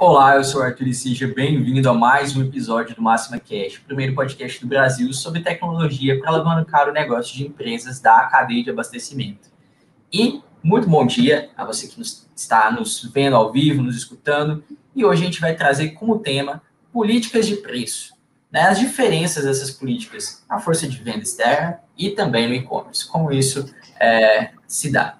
Olá, eu sou o Arthur e seja bem-vindo a mais um episódio do Máxima Cash, o primeiro podcast do Brasil sobre tecnologia para alavancar o negócio de empresas da cadeia de abastecimento. E muito bom dia a você que nos, está nos vendo ao vivo, nos escutando, e hoje a gente vai trazer como tema políticas de preço, né, as diferenças dessas políticas na força de venda externa e também no e-commerce, como isso é, se dá.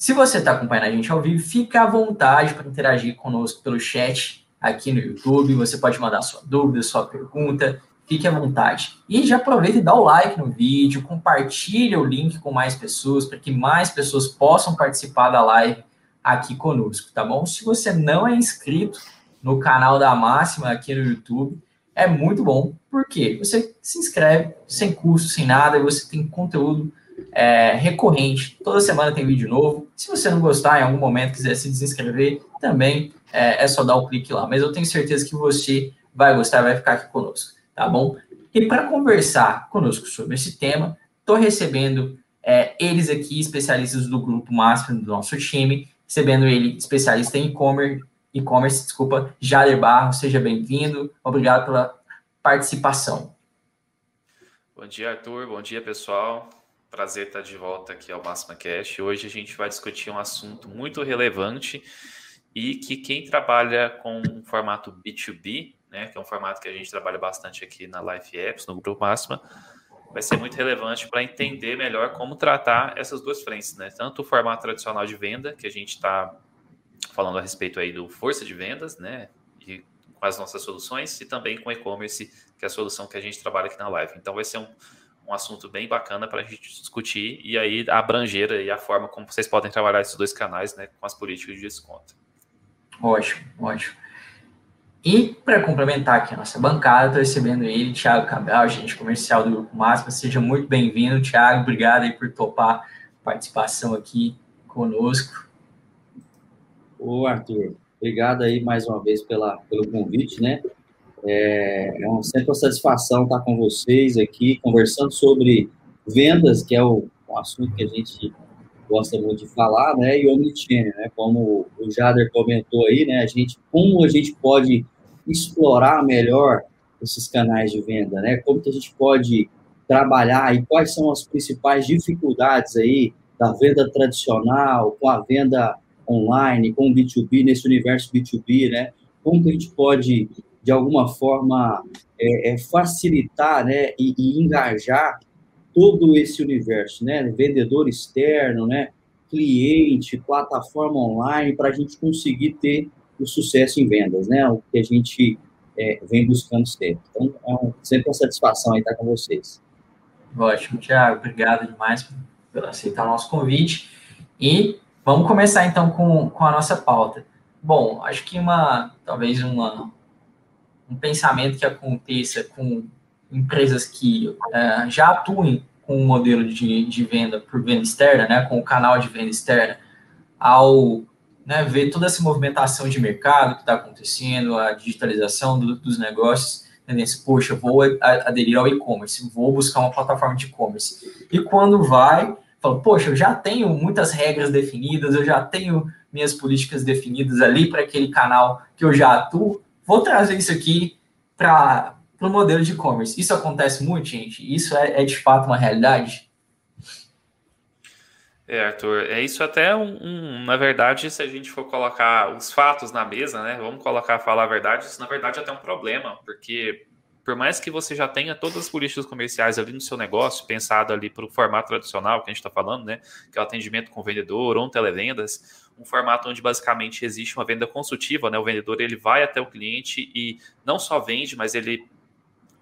Se você está acompanhando a gente ao vivo, fique à vontade para interagir conosco pelo chat aqui no YouTube. Você pode mandar sua dúvida, sua pergunta, fique à vontade. E já aproveita e dá o like no vídeo, compartilha o link com mais pessoas, para que mais pessoas possam participar da live aqui conosco, tá bom? Se você não é inscrito no canal da Máxima aqui no YouTube, é muito bom, porque você se inscreve sem custo, sem nada, e você tem conteúdo é, recorrente. Toda semana tem vídeo novo. Se você não gostar, em algum momento quiser se desinscrever, também é, é só dar o um clique lá. Mas eu tenho certeza que você vai gostar, vai ficar aqui conosco, tá bom? E para conversar conosco sobre esse tema, estou recebendo é, eles aqui, especialistas do grupo máximo do nosso time, recebendo ele, especialista em e-commerce, e-commerce, desculpa, Jader Barro, seja bem-vindo, obrigado pela participação. Bom dia, Arthur, bom dia, pessoal. Prazer estar de volta aqui ao Máxima Cash. Hoje a gente vai discutir um assunto muito relevante e que quem trabalha com um formato B2B, né, que é um formato que a gente trabalha bastante aqui na Life Apps, no Grupo Máxima, vai ser muito relevante para entender melhor como tratar essas duas frentes, né? Tanto o formato tradicional de venda, que a gente está falando a respeito aí do força de vendas, né? E com as nossas soluções, e também com e-commerce, que é a solução que a gente trabalha aqui na live. Então vai ser um um assunto bem bacana para a gente discutir e aí a abrangeira e a forma como vocês podem trabalhar esses dois canais, né, com as políticas de desconto. Ótimo, ótimo. E para complementar aqui a nossa bancada, estou recebendo ele, Thiago Cabral, agente comercial do Grupo Máxima. Seja muito bem-vindo, Thiago. Obrigado aí por topar a participação aqui conosco. Ô, Arthur, obrigado aí mais uma vez pela, pelo convite, né? É, é um, sempre uma satisfação estar com vocês aqui, conversando sobre vendas, que é o, um assunto que a gente gosta muito de falar, né? E omnichannel, né? Como o Jader comentou aí, né? A gente, como a gente pode explorar melhor esses canais de venda, né? Como que a gente pode trabalhar e quais são as principais dificuldades aí da venda tradicional com a venda online, com o B2B, nesse universo B2B, né? Como que a gente pode de alguma forma, é, é facilitar né, e, e, engajar todo esse universo, né? Vendedor externo, né? cliente, plataforma online, para a gente conseguir ter o sucesso em vendas, né? O que a gente é, vem buscando sempre. Então, é um, sempre uma satisfação estar com vocês. Ótimo, Tiago. Obrigado demais por aceitar o nosso convite. E vamos começar, então, com, com a nossa pauta. Bom, acho que uma, talvez uma, um pensamento que aconteça com empresas que uh, já atuem com o um modelo de, de venda por venda externa, né, com o canal de venda externa, ao né, ver toda essa movimentação de mercado que está acontecendo, a digitalização do, dos negócios, tendência, poxa, vou aderir ao e-commerce, vou buscar uma plataforma de e-commerce. E quando vai, fala, poxa, eu já tenho muitas regras definidas, eu já tenho minhas políticas definidas ali para aquele canal que eu já atuo, Vou trazer isso aqui para o modelo de e-commerce. Isso acontece muito, gente? Isso é, é, de fato uma realidade? É, Arthur, é isso até um, um, na verdade, se a gente for colocar os fatos na mesa, né? Vamos colocar, falar a verdade, isso na verdade é até um problema, porque por mais que você já tenha todas as políticas comerciais ali no seu negócio, pensado ali para o formato tradicional que a gente está falando, né? Que é o atendimento com o vendedor ou um televendas, um formato onde basicamente existe uma venda consultiva, né? O vendedor ele vai até o cliente e não só vende, mas ele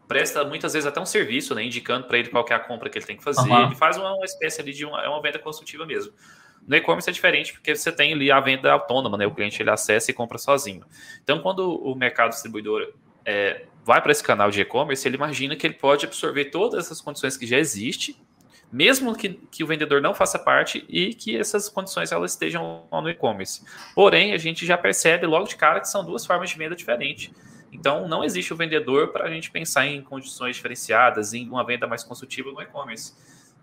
presta muitas vezes até um serviço, né? Indicando para ele qual é a compra que ele tem que fazer. Uhum. Ele faz uma, uma, espécie ali de uma, é uma venda consultiva mesmo. No e-commerce é diferente porque você tem ali a venda autônoma, né? O cliente ele acessa e compra sozinho. Então, quando o mercado distribuidor é, vai para esse canal de e-commerce, ele imagina que ele pode absorver todas essas condições que já existem mesmo que, que o vendedor não faça parte e que essas condições elas estejam no e-commerce. Porém, a gente já percebe logo de cara que são duas formas de venda diferentes. Então, não existe o vendedor para a gente pensar em condições diferenciadas, em uma venda mais consultiva no e-commerce.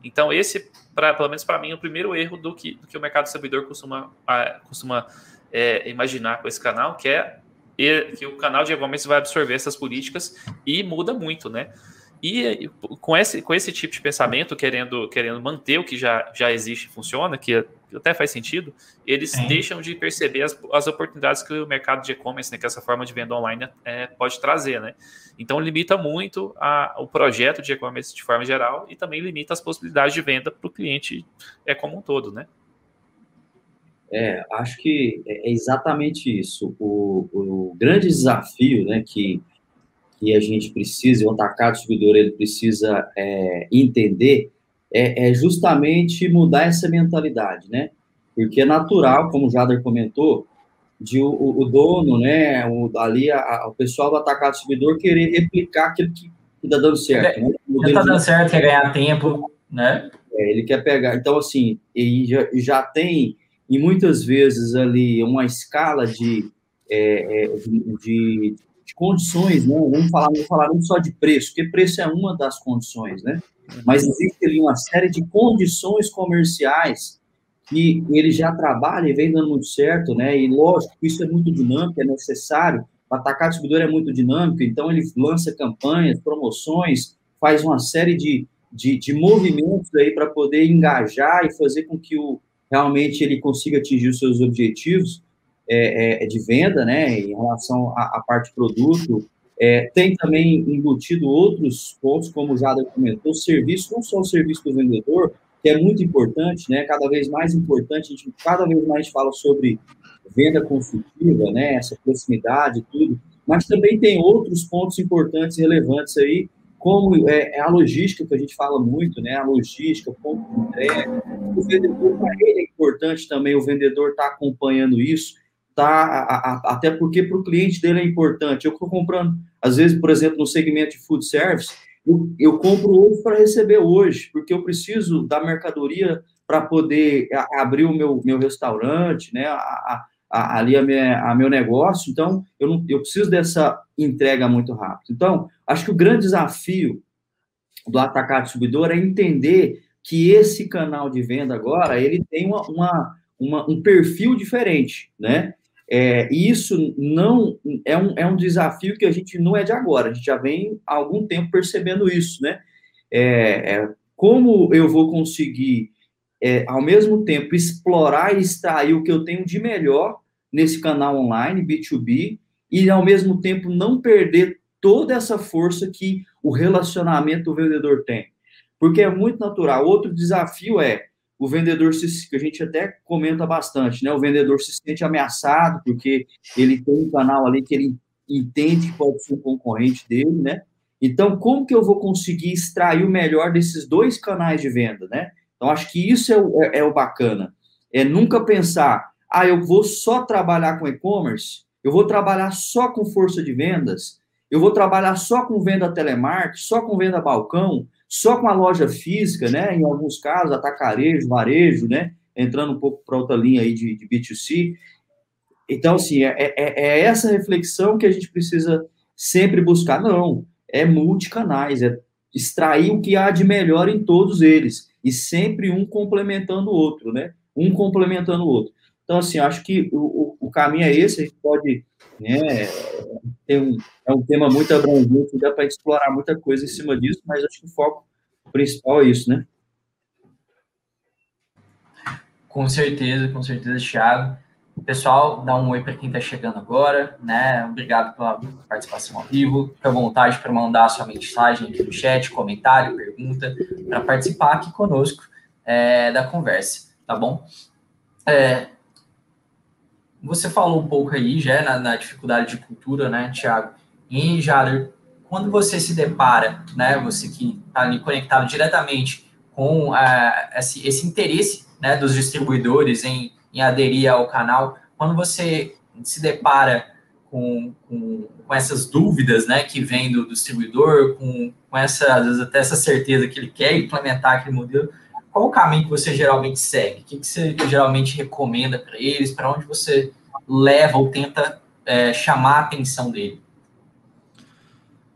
Então, esse, pra, pelo menos para mim, é o primeiro erro do que, do que o mercado distribuidor costuma, costuma é, imaginar com esse canal, que é que o canal de e-commerce vai absorver essas políticas e muda muito, né? E com esse, com esse tipo de pensamento, querendo, querendo manter o que já, já existe e funciona, que até faz sentido, eles Sim. deixam de perceber as, as oportunidades que o mercado de e-commerce, né, que essa forma de venda online é, pode trazer, né? Então limita muito a, o projeto de e-commerce de forma geral e também limita as possibilidades de venda para o cliente é como um todo, né? É, acho que é exatamente isso. O, o grande desafio, né, que que a gente precisa, o atacado distribuidor ele precisa é, entender, é, é, justamente mudar essa mentalidade, né? Porque é natural, como o Jader comentou, de o, o dono, né, o, ali a, a, o pessoal do atacado distribuidor querer replicar aquilo que está dando certo. Né? está dando certo, quer ganhar tempo, né? É, ele quer pegar. Então, assim, ele já, já tem, e muitas vezes ali, uma escala de, é, é, de, de, de condições, né? Vamos falar, vamos falar não só de preço, porque preço é uma das condições, né? Mas existe ali uma série de condições comerciais que ele já trabalha e vem dando muito certo, né? E lógico, isso é muito dinâmico, é necessário. O atacar distribuidor é muito dinâmico, então ele lança campanhas, promoções, faz uma série de, de, de movimentos aí para poder engajar e fazer com que o, realmente ele consiga atingir os seus objetivos é, é, de venda, né, em relação à, à parte produto. É, tem também embutido outros pontos, como o Jada comentou, serviço, não só o serviço do vendedor, que é muito importante, né, cada vez mais importante, a gente, cada vez mais fala sobre venda consultiva, né, essa proximidade tudo, mas também tem outros pontos importantes e relevantes aí, como é, é, a logística, que a gente fala muito, né? A logística, o ponto de entrega. O vendedor, para ele é importante também o vendedor estar tá acompanhando isso, tá? A, a, até porque para o cliente dele é importante. Eu estou comprando, às vezes, por exemplo, no segmento de food service, eu, eu compro hoje para receber hoje, porque eu preciso da mercadoria para poder abrir o meu, meu restaurante, né? A, a, ali a, minha, a meu negócio. Então, eu, não, eu preciso dessa entrega muito rápido. Então, acho que o grande desafio do atacado distribuidor é entender que esse canal de venda agora ele tem uma, uma, uma um perfil diferente, né? É, isso não é um, é um desafio que a gente não é de agora, a gente já vem há algum tempo percebendo isso, né? É, é, como eu vou conseguir, é, ao mesmo tempo, explorar e extrair o que eu tenho de melhor nesse canal online, B2B, e ao mesmo tempo não perder toda essa força que o relacionamento do vendedor tem. Porque é muito natural. Outro desafio é o vendedor se, que a gente até comenta bastante, né? O vendedor se sente ameaçado porque ele tem um canal ali que ele entende que pode ser um concorrente dele, né? Então, como que eu vou conseguir extrair o melhor desses dois canais de venda, né? Então, acho que isso é o, é, é o bacana. É nunca pensar, ah, eu vou só trabalhar com e-commerce, eu vou trabalhar só com força de vendas, eu vou trabalhar só com venda telemarketing, só com venda balcão, só com a loja física, né? Em alguns casos, atacarejo, varejo, né? Entrando um pouco para outra linha aí de, de B2C. Então, assim, é, é, é, essa reflexão que a gente precisa sempre buscar. Não, é multicanais, é extrair o que há de melhor em todos eles, e sempre um complementando o outro, né? Um complementando o outro. Então, assim, acho que o, o, caminho é esse, a gente pode, né, ter um, é um tema muito abrangente, dá para explorar muita coisa em cima disso, mas acho que o foco principal é isso, né? Com certeza, com certeza, Thiago. Pessoal, dá um oi para quem está chegando agora, né? Obrigado pela participação ao vivo. Fique à vontade para mandar sua mensagem aqui no chat, comentário, pergunta, para participar aqui conosco é, da conversa, tá bom? É, você falou um pouco aí já na, na dificuldade de cultura, né, Tiago? E, Jader, quando você se depara, né, você que está ali conectado diretamente com uh, esse, esse, interesse né, dos distribuidores em, em aderir ao canal, quando você se depara com, com, com, essas dúvidas né, que vem do, do distribuidor, com, com essa, às vezes até essa certeza que ele quer implementar aquele modelo, qual o caminho que você geralmente segue? O que, que você geralmente recomenda para eles? Para onde você leva ou tenta é, chamar a atenção dele?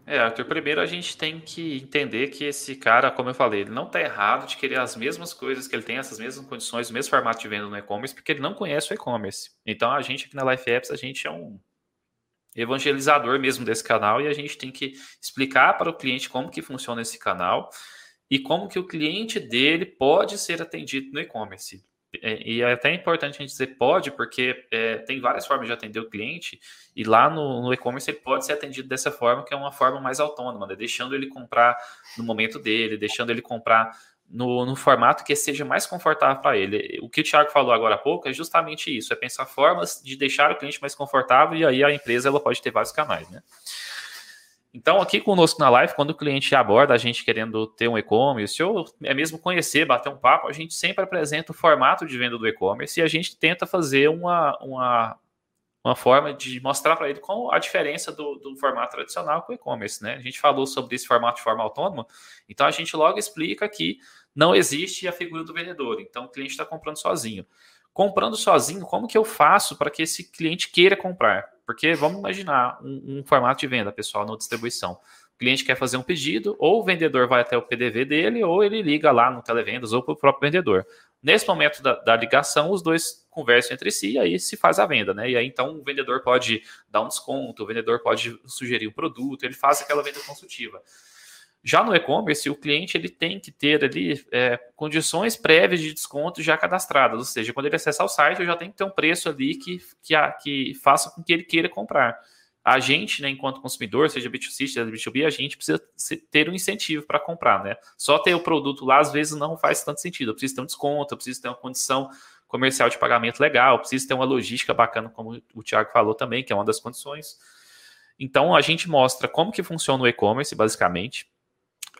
É, Arthur, primeiro a gente tem que entender que esse cara, como eu falei, ele não está errado de querer as mesmas coisas que ele tem, essas mesmas condições, o mesmo formato de venda no e-commerce, porque ele não conhece o e-commerce. Então a gente aqui na Life Apps, a gente é um. evangelizador mesmo desse canal e a gente tem que explicar para o cliente como que funciona esse canal e como que o cliente dele pode ser atendido no e-commerce. É, e é até importante a gente dizer pode, porque é, tem várias formas de atender o cliente, e lá no, no e-commerce ele pode ser atendido dessa forma, que é uma forma mais autônoma, né? deixando ele comprar no momento dele, deixando ele comprar no, no formato que seja mais confortável para ele. O que o Thiago falou agora há pouco é justamente isso: é pensar formas de deixar o cliente mais confortável, e aí a empresa ela pode ter vários canais, né? Então, aqui conosco na live, quando o cliente aborda a gente querendo ter um e-commerce, ou é mesmo conhecer, bater um papo, a gente sempre apresenta o formato de venda do e-commerce e a gente tenta fazer uma, uma, uma forma de mostrar para ele qual a diferença do, do formato tradicional com o e-commerce. Né? A gente falou sobre esse formato de forma autônoma, então a gente logo explica que não existe a figura do vendedor, então o cliente está comprando sozinho. Comprando sozinho, como que eu faço para que esse cliente queira comprar? Porque vamos imaginar um, um formato de venda, pessoal, na distribuição. O cliente quer fazer um pedido, ou o vendedor vai até o PDV dele, ou ele liga lá no televendas ou para o próprio vendedor. Nesse momento da, da, ligação, os dois conversam entre si e aí se faz a venda, né? E aí então o vendedor pode dar um desconto, o vendedor pode sugerir um produto, ele faz aquela venda consultiva. Já no e-commerce, o cliente ele tem que ter ali é, condições prévias de desconto já cadastradas, ou seja, quando ele acessar o site, eu já tenho que ter um preço ali que, que, que faça com que ele queira comprar. A gente, né, enquanto consumidor, seja B2C, seja B2B, a gente precisa ter um incentivo para comprar, né? Só ter o produto lá, às vezes, não faz tanto sentido. Eu preciso ter um desconto, eu preciso ter uma condição comercial de pagamento legal, preciso ter uma logística bacana, como o Thiago falou também, que é uma das condições. Então, a gente mostra como que funciona o e-commerce, basicamente,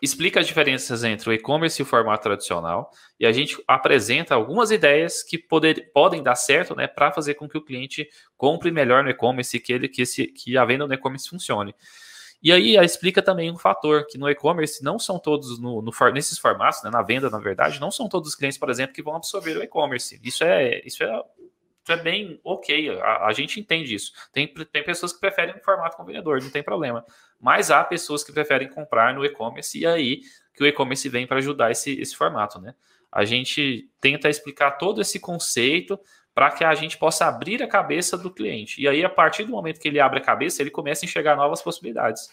explica as diferenças entre o e-commerce e o formato tradicional e a gente apresenta algumas ideias que poder, podem dar certo né, para fazer com que o cliente compre melhor no e-commerce e que, ele, que, esse, que a venda no e-commerce funcione. E aí explica também um fator que no e-commerce não são todos no, no, nesses formatos, né, na venda, na verdade, não são todos os clientes, por exemplo, que vão absorver o e-commerce. Isso é, isso é é bem ok, a, a, gente entende isso. Tem, tem pessoas que preferem um formato com vendedor, não tem problema. Mas há pessoas que preferem comprar no e-commerce e aí que o e-commerce vem para ajudar esse, esse formato, né? A gente tenta explicar todo esse conceito para que a gente possa abrir a cabeça do cliente. E aí, a partir do momento que ele abre a cabeça, ele começa a enxergar novas possibilidades.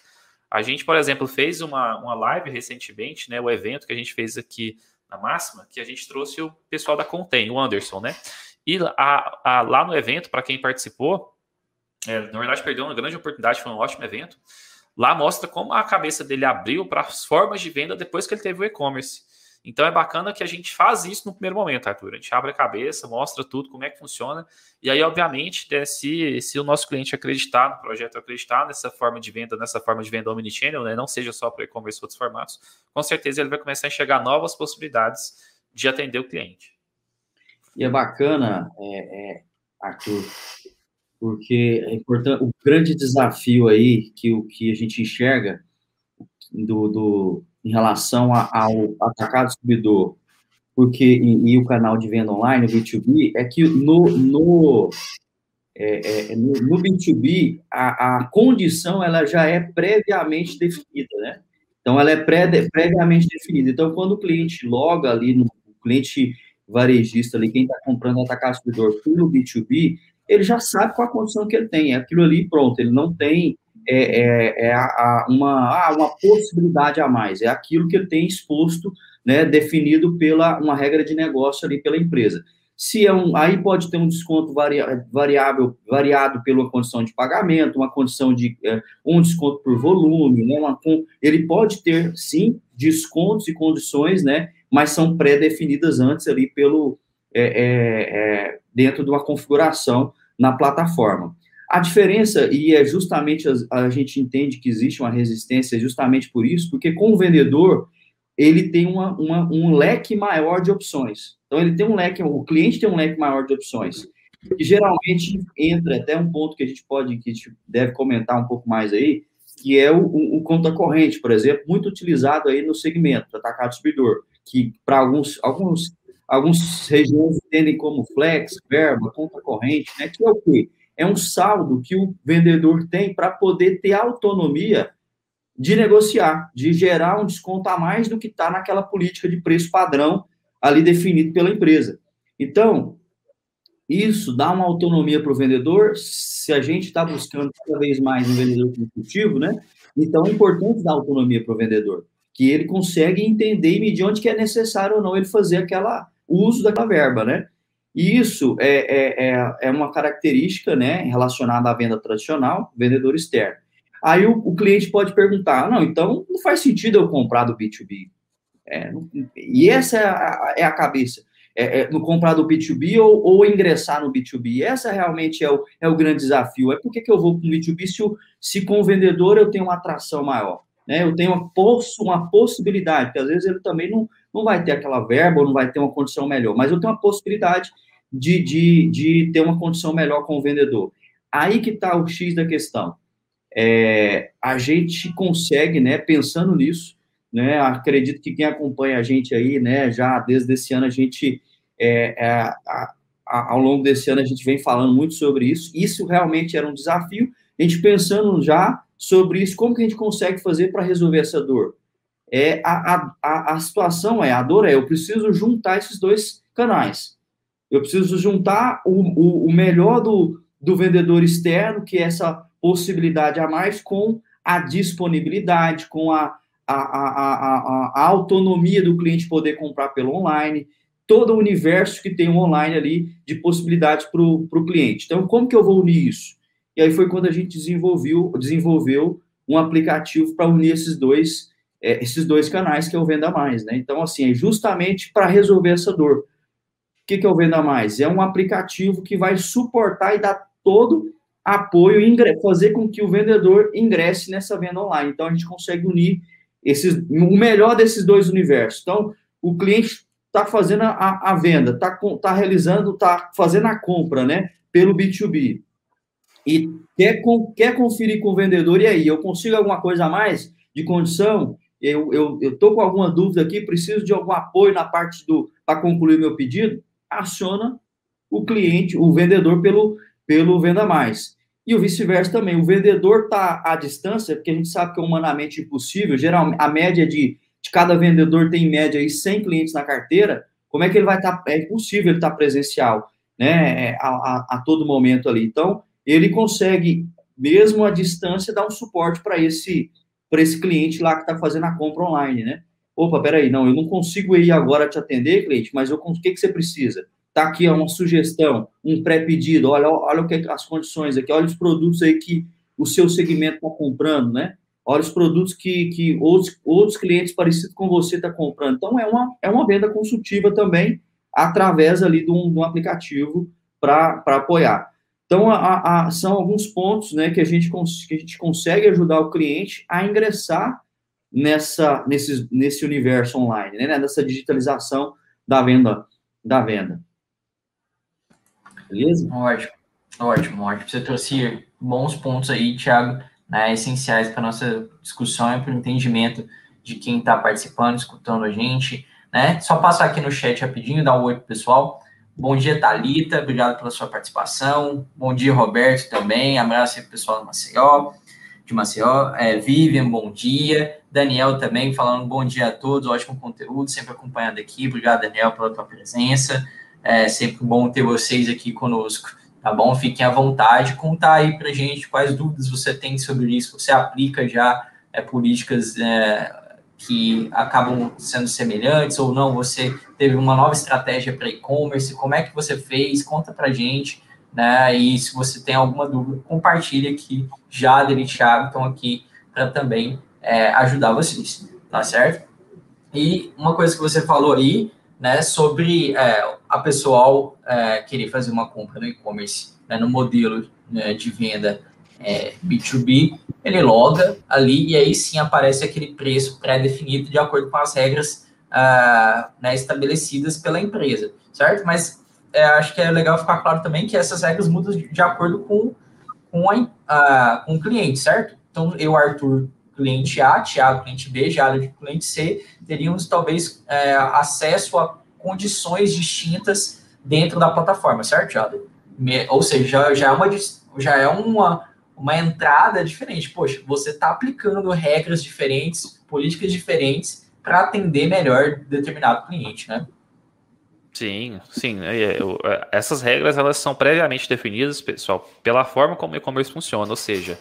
A gente, por exemplo, fez uma, uma live recentemente, né? O evento que a gente fez aqui na Máxima, que a gente trouxe o pessoal da Contém, o Anderson, né? E a, a, lá no evento, para quem participou, é, na verdade perdeu uma grande oportunidade, foi um ótimo evento. Lá mostra como a cabeça dele abriu para as formas de venda depois que ele teve o e-commerce. Então é bacana que a gente faz isso no primeiro momento, Arthur. A gente abre a cabeça, mostra tudo, como é que funciona. E aí, obviamente, né, se, se o nosso cliente acreditar no projeto, acreditar nessa forma de venda, nessa forma de venda omnichannel, né, não seja só para e-commerce outros formatos, com certeza ele vai começar a enxergar novas possibilidades de atender o cliente. E é bacana, é, é, Arthur, porque é importante, o grande desafio aí que o que a gente enxerga do, do em relação ao atacado distribuidor, porque e, e, o canal de venda online, o B2B, é que no, no, é, é, no, no, B2B a, a condição ela já é previamente definida, né? Então ela é pré, previamente definida. Então quando o cliente loga ali no o cliente varejista ali, quem está comprando atacado distribuidor pelo B2B, ele já sabe qual a condição que ele tem. É aquilo ali, pronto, ele não tem é, é, é a, a, uma, ah, uma possibilidade a mais, é aquilo que ele tem exposto, né, definido pela uma regra de negócio ali pela empresa. Se é um, aí pode ter um desconto variável, variado pela condição de pagamento, uma condição de é, um desconto por volume, né, uma, ele pode ter sim descontos e condições, né, mas são pré-definidas antes ali pelo é, é, dentro de uma configuração na plataforma. A diferença, e é justamente a, a, gente entende que existe uma resistência justamente por isso, porque com o vendedor, ele tem uma, uma, um leque maior de opções. Então, ele tem um leque, o cliente tem um leque maior de opções. E geralmente entra até um ponto que a gente pode, que a gente deve comentar um pouco mais aí, que é o, o, o conta corrente, por exemplo, muito utilizado aí no segmento, atacado distribuidor que para alguns, alguns, algumas regiões entendem como flex, verba, conta corrente, né? Que é o quê? É um saldo que o vendedor tem para poder ter autonomia de negociar, de gerar um desconto a mais do que está naquela política de preço padrão ali definido pela empresa. Então, isso dá uma autonomia para o vendedor, se a gente está buscando cada vez mais um vendedor consultivo, né? Então é importante dar autonomia para o vendedor, que ele consegue entender e medir onde que é necessário ou não ele fazer aquela o uso daquela verba, né? E isso é, é, é, é uma característica, né, relacionada à venda tradicional, vendedor externo. Aí o, o cliente pode perguntar, não, então não faz sentido eu comprar do B2B. É, e essa é a, é a cabeça é, é, no comprar do B2B ou, ou, ingressar no B2B. Essa realmente é o, é o grande desafio. É por que, eu vou com o B2B se, se com o vendedor eu tenho uma atração maior? Né? Eu tenho uma, poss uma possibilidade, porque às vezes ele também não, não vai ter aquela verba ou não vai ter uma condição melhor, mas eu tenho uma possibilidade de, de, de ter uma condição melhor com o vendedor. Aí que está o X da questão. É, a gente consegue, né, pensando nisso, né, acredito que quem acompanha a gente aí, né, já desde esse ano a gente é, é, a, a, ao longo desse ano a gente vem falando muito sobre isso. Isso realmente era um desafio. A gente pensando já sobre isso, como que a gente consegue fazer para resolver essa dor? É, a, a, a situação é, a dor é, eu preciso juntar esses dois canais. Eu preciso juntar o, o, o melhor do, do vendedor externo, que é essa possibilidade a mais, com a disponibilidade, com a, a, a, a, autonomia do cliente poder comprar pelo online, todo o universo que tem um online ali de possibilidades para o cliente. Então, como que eu vou unir isso? E aí foi quando a gente desenvolveu, desenvolveu um aplicativo para unir esses dois, é, esses dois canais que é o Venda Mais, né? Então, assim, é justamente para resolver essa dor. O que, que é o Venda Mais? É um aplicativo que vai suportar e dar todo apoio, fazer com que o vendedor ingresse nessa venda online. Então, a gente consegue unir esses, o melhor desses dois universos. Então, o cliente está fazendo a, a venda, está tá realizando, está fazendo a compra, né, pelo B2B. E quer, quer conferir com o vendedor, e aí, eu consigo alguma coisa a mais de condição? Eu estou eu, eu com alguma dúvida aqui, preciso de algum apoio na parte do para concluir meu pedido? Aciona o cliente, o vendedor pelo, pelo Venda Mais. E o vice-versa também. O vendedor está à distância, porque a gente sabe que é humanamente impossível. Geralmente, a média de de cada vendedor tem em média aí 100 clientes na carteira, como é que ele vai estar? Tá, é impossível ele estar tá presencial, né, a, a, a, todo momento ali. Então, ele consegue, mesmo à distância, dar um suporte para esse, esse cliente lá que está fazendo a compra online, né? Opa, peraí, não, eu não consigo ir agora te atender, cliente, mas eu, o que, que você precisa? Tá aqui uma sugestão, um pré-pedido, olha, olha o que as condições aqui, olha os produtos aí que o seu segmento está comprando, né? olha os produtos que, que outros, outros clientes parecidos com você estão tá comprando. Então, é uma, é uma venda consultiva também, através ali de um, de um aplicativo para apoiar. Então, a, a, são alguns pontos né, que, a gente que a gente consegue ajudar o cliente a ingressar nessa, nesse, nesse universo online, né, nessa digitalização da venda. Da venda. Beleza? Ótimo, ótimo, ótimo. Você trouxe bons pontos aí, Thiago né, essenciais para nossa discussão e para o entendimento de quem está participando, escutando a gente. Né? Só passar aqui no chat rapidinho, dar um oi pro pessoal. Bom dia, Thalita, obrigado pela sua participação. Bom dia, Roberto, também. Abraço aí pro pessoal do Maceió, de Maceió. É, Vivian, bom dia. Daniel também falando bom dia a todos, ótimo conteúdo, sempre acompanhando aqui. Obrigado, Daniel, pela tua presença. É sempre bom ter vocês aqui conosco tá bom? Fiquem à vontade, contar aí para gente quais dúvidas você tem sobre isso, você aplica já é, políticas é, que acabam sendo semelhantes ou não, você teve uma nova estratégia para e-commerce, como é que você fez, conta para gente, né? E se você tem alguma dúvida, compartilha aqui, já e Thiago estão aqui para também é, ajudar vocês, tá certo? E uma coisa que você falou aí, né, sobre é, a pessoal é, querer fazer uma compra no e-commerce, né, no modelo né, de venda é, B2B, ele loga ali e aí sim aparece aquele preço pré-definido de acordo com as regras ah, né, estabelecidas pela empresa, certo? Mas é, acho que é legal ficar claro também que essas regras mudam de, de acordo com, com, a, a, com o cliente, certo? Então, eu, Arthur, cliente A, Thiago, cliente B, Jara, cliente C, teríamos talvez é, acesso a condições distintas dentro da plataforma, certo, Jada? Ou seja, já, já é, uma, já é uma, uma entrada diferente. Poxa, você está aplicando regras diferentes, políticas diferentes para atender melhor determinado cliente, né? Sim, sim. É, é, é, essas regras elas são previamente definidas, pessoal, pela forma como o e-commerce funciona. Ou seja,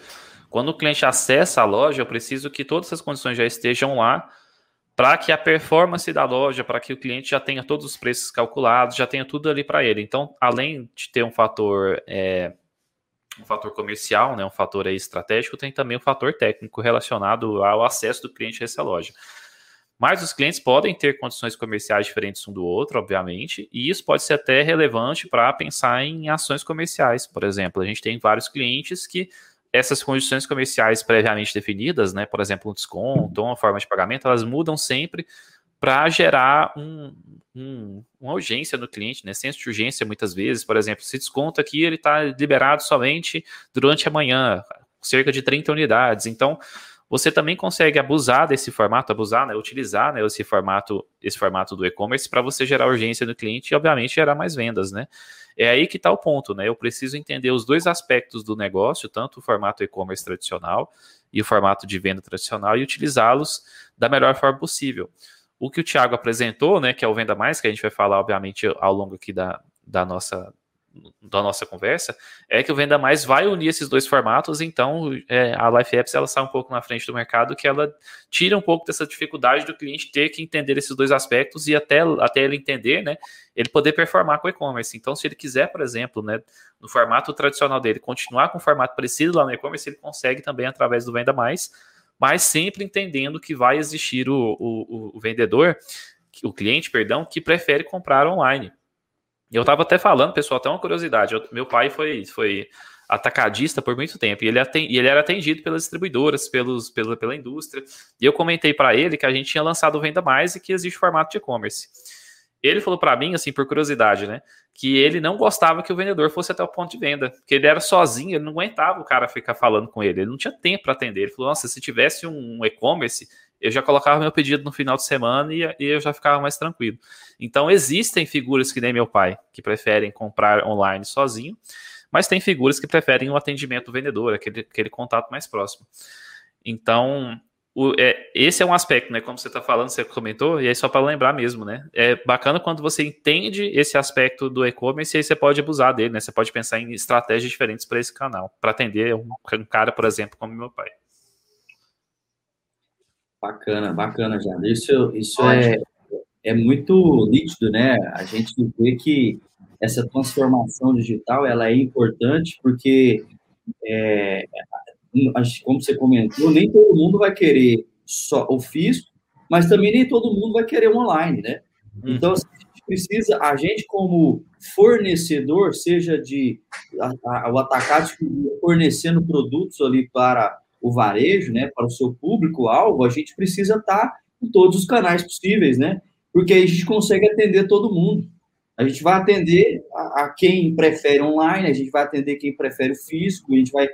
quando o cliente acessa a loja, eu preciso que todas as condições já estejam lá para que a performance da loja, para que o cliente já tenha todos os preços calculados, já tenha tudo ali para ele. Então, além de ter um fator é, um fator comercial, né, um fator estratégico, tem também um fator técnico relacionado ao acesso do cliente a essa loja. Mas os clientes podem ter condições comerciais diferentes um do outro, obviamente, e isso pode ser até relevante para pensar em ações comerciais. Por exemplo, a gente tem vários clientes que essas condições comerciais previamente definidas, né, por exemplo, um desconto ou uma forma de pagamento, elas mudam sempre para gerar um, um, uma urgência no cliente, né? Senso de urgência muitas vezes, por exemplo, se desconto aqui ele está liberado somente durante a manhã, cerca de 30 unidades. Então, você também consegue abusar desse formato, abusar, né, utilizar né, esse formato, esse formato do e-commerce para você gerar urgência no cliente e, obviamente, gerar mais vendas, né? É aí que está o ponto, né? Eu preciso entender os dois aspectos do negócio, tanto o formato e-commerce tradicional e o formato de venda tradicional, e utilizá-los da melhor forma possível. O que o Thiago apresentou, né, que é o Venda Mais, que a gente vai falar, obviamente, ao longo aqui da, da nossa da nossa conversa, é que o Venda Mais vai unir esses dois formatos, então é, a Life Apps ela sai um pouco na frente do mercado, que ela tira um pouco dessa dificuldade do cliente ter que entender esses dois aspectos e até, até ele entender, né, ele poder performar com o e-commerce. Então, se ele quiser, por exemplo, né, no formato tradicional dele, continuar com o formato preciso lá no e-commerce, ele consegue também através do Venda Mais, mas sempre entendendo que vai existir o, o, o vendedor, o cliente, perdão, que prefere comprar online. Eu estava até falando, pessoal, até uma curiosidade. Eu, meu pai foi, foi atacadista por muito tempo e ele, atend, ele era atendido pelas distribuidoras, pelos, pela, pela indústria. E eu comentei para ele que a gente tinha lançado Venda Mais e que existe formato de e-commerce. Ele falou para mim, assim, por curiosidade, né, que ele não gostava que o vendedor fosse até o ponto de venda, que ele era sozinho, ele não aguentava o cara ficar falando com ele, ele não tinha tempo para atender. Ele falou: nossa, se tivesse um e-commerce, eu já colocava meu pedido no final de semana e, e, eu já ficava mais tranquilo. Então, existem figuras que nem meu pai, que preferem comprar online sozinho, mas tem figuras que preferem o atendimento do vendedor, aquele, aquele contato mais próximo. Então, o, é, esse é um aspecto, né? Como você está falando, você comentou, e aí só para lembrar mesmo, né? É bacana quando você entende esse aspecto do e-commerce e aí você pode abusar dele, né? Você pode pensar em estratégias diferentes para esse canal, para atender um, um cara, por exemplo, como meu pai. Bacana, bacana, já. Isso, isso é, é muito nítido, né? A gente vê que essa transformação digital ela é importante porque, é, como você comentou, nem todo mundo vai querer só o físico, mas também nem todo mundo vai querer online, né? Uhum. Então, assim, a gente precisa, a gente como fornecedor, seja de a, a, o atacado fornecendo produtos ali para o varejo, né, para o seu público-alvo, a gente precisa estar em todos os canais possíveis, né? Porque aí a gente consegue atender todo mundo. A gente vai atender a, a quem prefere online, a gente vai atender quem prefere o físico, a gente vai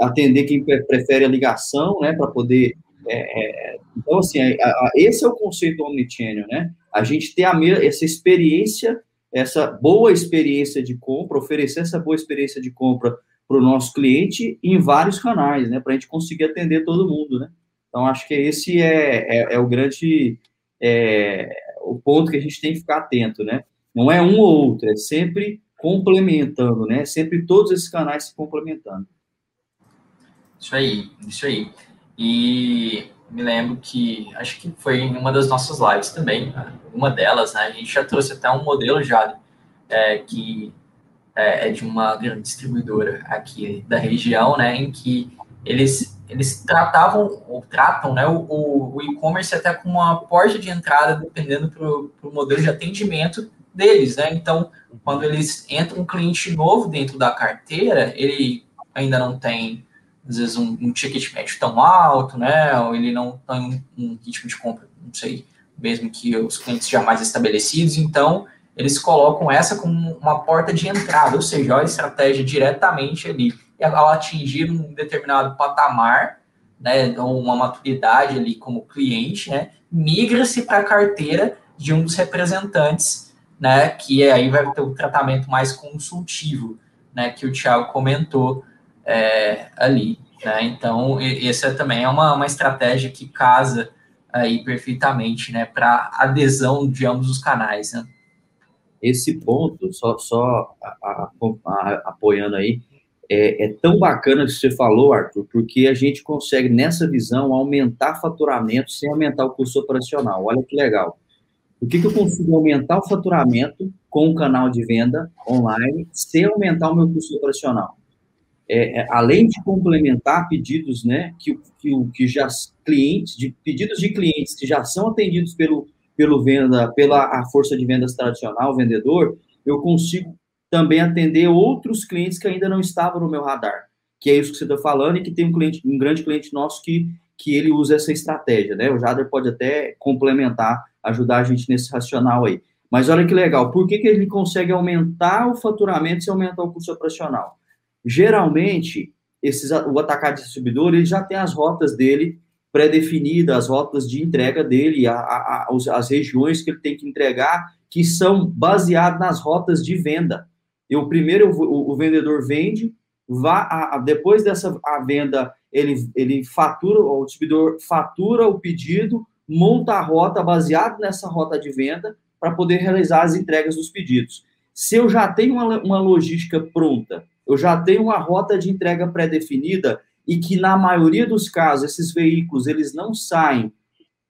atender quem prefere a ligação, né, para poder... É, é, então, assim, a, a, esse é o conceito omnichannel, né? A gente ter a, essa experiência, essa boa experiência de compra, oferecer essa boa experiência de compra para o nosso cliente em vários canais, né? Para a gente conseguir atender todo mundo, né? Então, acho que esse é, é, é o grande é, o ponto que a gente tem que ficar atento, né? Não é um ou outro, é sempre complementando, né? Sempre todos esses canais se complementando. Isso aí, isso aí. E me lembro que, acho que foi em uma das nossas lives também, uma delas, né? A gente já trouxe até um modelo já é, que é, é, de uma grande distribuidora aqui da região, né, em que eles, eles tratavam, ou tratam, né, o, o e-commerce até como uma porta de entrada, dependendo para o modelo de atendimento deles, né, então, quando eles entram um cliente novo dentro da carteira, ele ainda não tem, às vezes, um, um ticket médio tão alto, né, ou ele não tem um, um ritmo de compra, não sei, mesmo que os clientes já mais estabelecidos, então, eles colocam essa como uma porta de entrada, ou seja, a estratégia diretamente ali. Ao atingir um determinado patamar, né, ou uma maturidade ali como cliente, né, migra-se para a carteira de um dos representantes, né, que aí vai ter o um tratamento mais consultivo, né, que o Thiago comentou é, ali. Né? Então, essa também é uma, uma estratégia que casa aí perfeitamente, né, para adesão de ambos os canais, né? Esse ponto, só, só a, a, a, apoiando aí, é, é, tão bacana que você falou, Arthur, porque a gente consegue, nessa visão, aumentar faturamento sem aumentar o custo operacional. Olha que legal. Por que, que eu consigo aumentar o faturamento com o canal de venda online sem aumentar o meu custo operacional? É, é, além de complementar pedidos, né, que, que, que já clientes, de pedidos de clientes que já são atendidos pelo, pelo venda, pela a força de vendas tradicional, vendedor, eu consigo também atender outros clientes que ainda não estavam no meu radar, que é isso que você está falando e que tem um cliente, um grande cliente nosso que, que ele usa essa estratégia, né? O Jader pode até complementar, ajudar a gente nesse racional aí. Mas olha que legal, por que, que ele consegue aumentar o faturamento sem aumentar o custo operacional? Geralmente, esses, o atacante distribuidor, ele já tem as rotas dele pré-definidas, as rotas de entrega dele, a, a, as regiões que ele tem que entregar, que são baseadas nas rotas de venda. Eu primeiro o, o vendedor vende, vá a, depois dessa a venda ele, ele fatura, o distribuidor fatura o pedido, monta a rota baseado nessa rota de venda para poder realizar as entregas dos pedidos. Se eu já tenho uma, uma logística pronta, eu já tenho uma rota de entrega pré-definida e que na maioria dos casos esses veículos eles não saem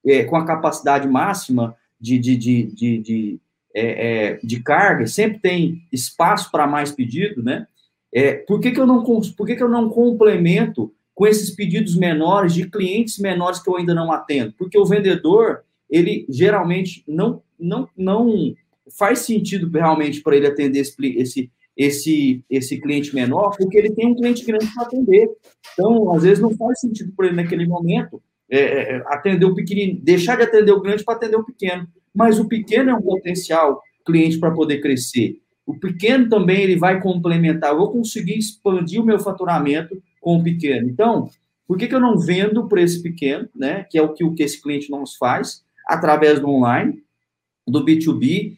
é, com a capacidade máxima de, de, de, de, de, é, é, de carga, sempre tem espaço para mais pedido, né? É, por que, que, eu não, por que, que eu não complemento com esses pedidos menores de clientes menores que eu ainda não atendo? Porque o vendedor, ele geralmente não, não, não faz sentido realmente para ele atender esse, esse, esse, esse cliente menor, porque ele tem um cliente grande para atender. Então, às vezes, não faz sentido para ele naquele momento é, é, é, atender o pequenino, deixar de atender o grande para atender o pequeno. Mas o pequeno é um potencial cliente para poder crescer. O pequeno também ele vai complementar. Eu vou conseguir expandir o meu faturamento com o pequeno. Então, por que, que eu não vendo para esse pequeno, né? Que é o que, o que esse cliente nos faz, através do online, do B2B,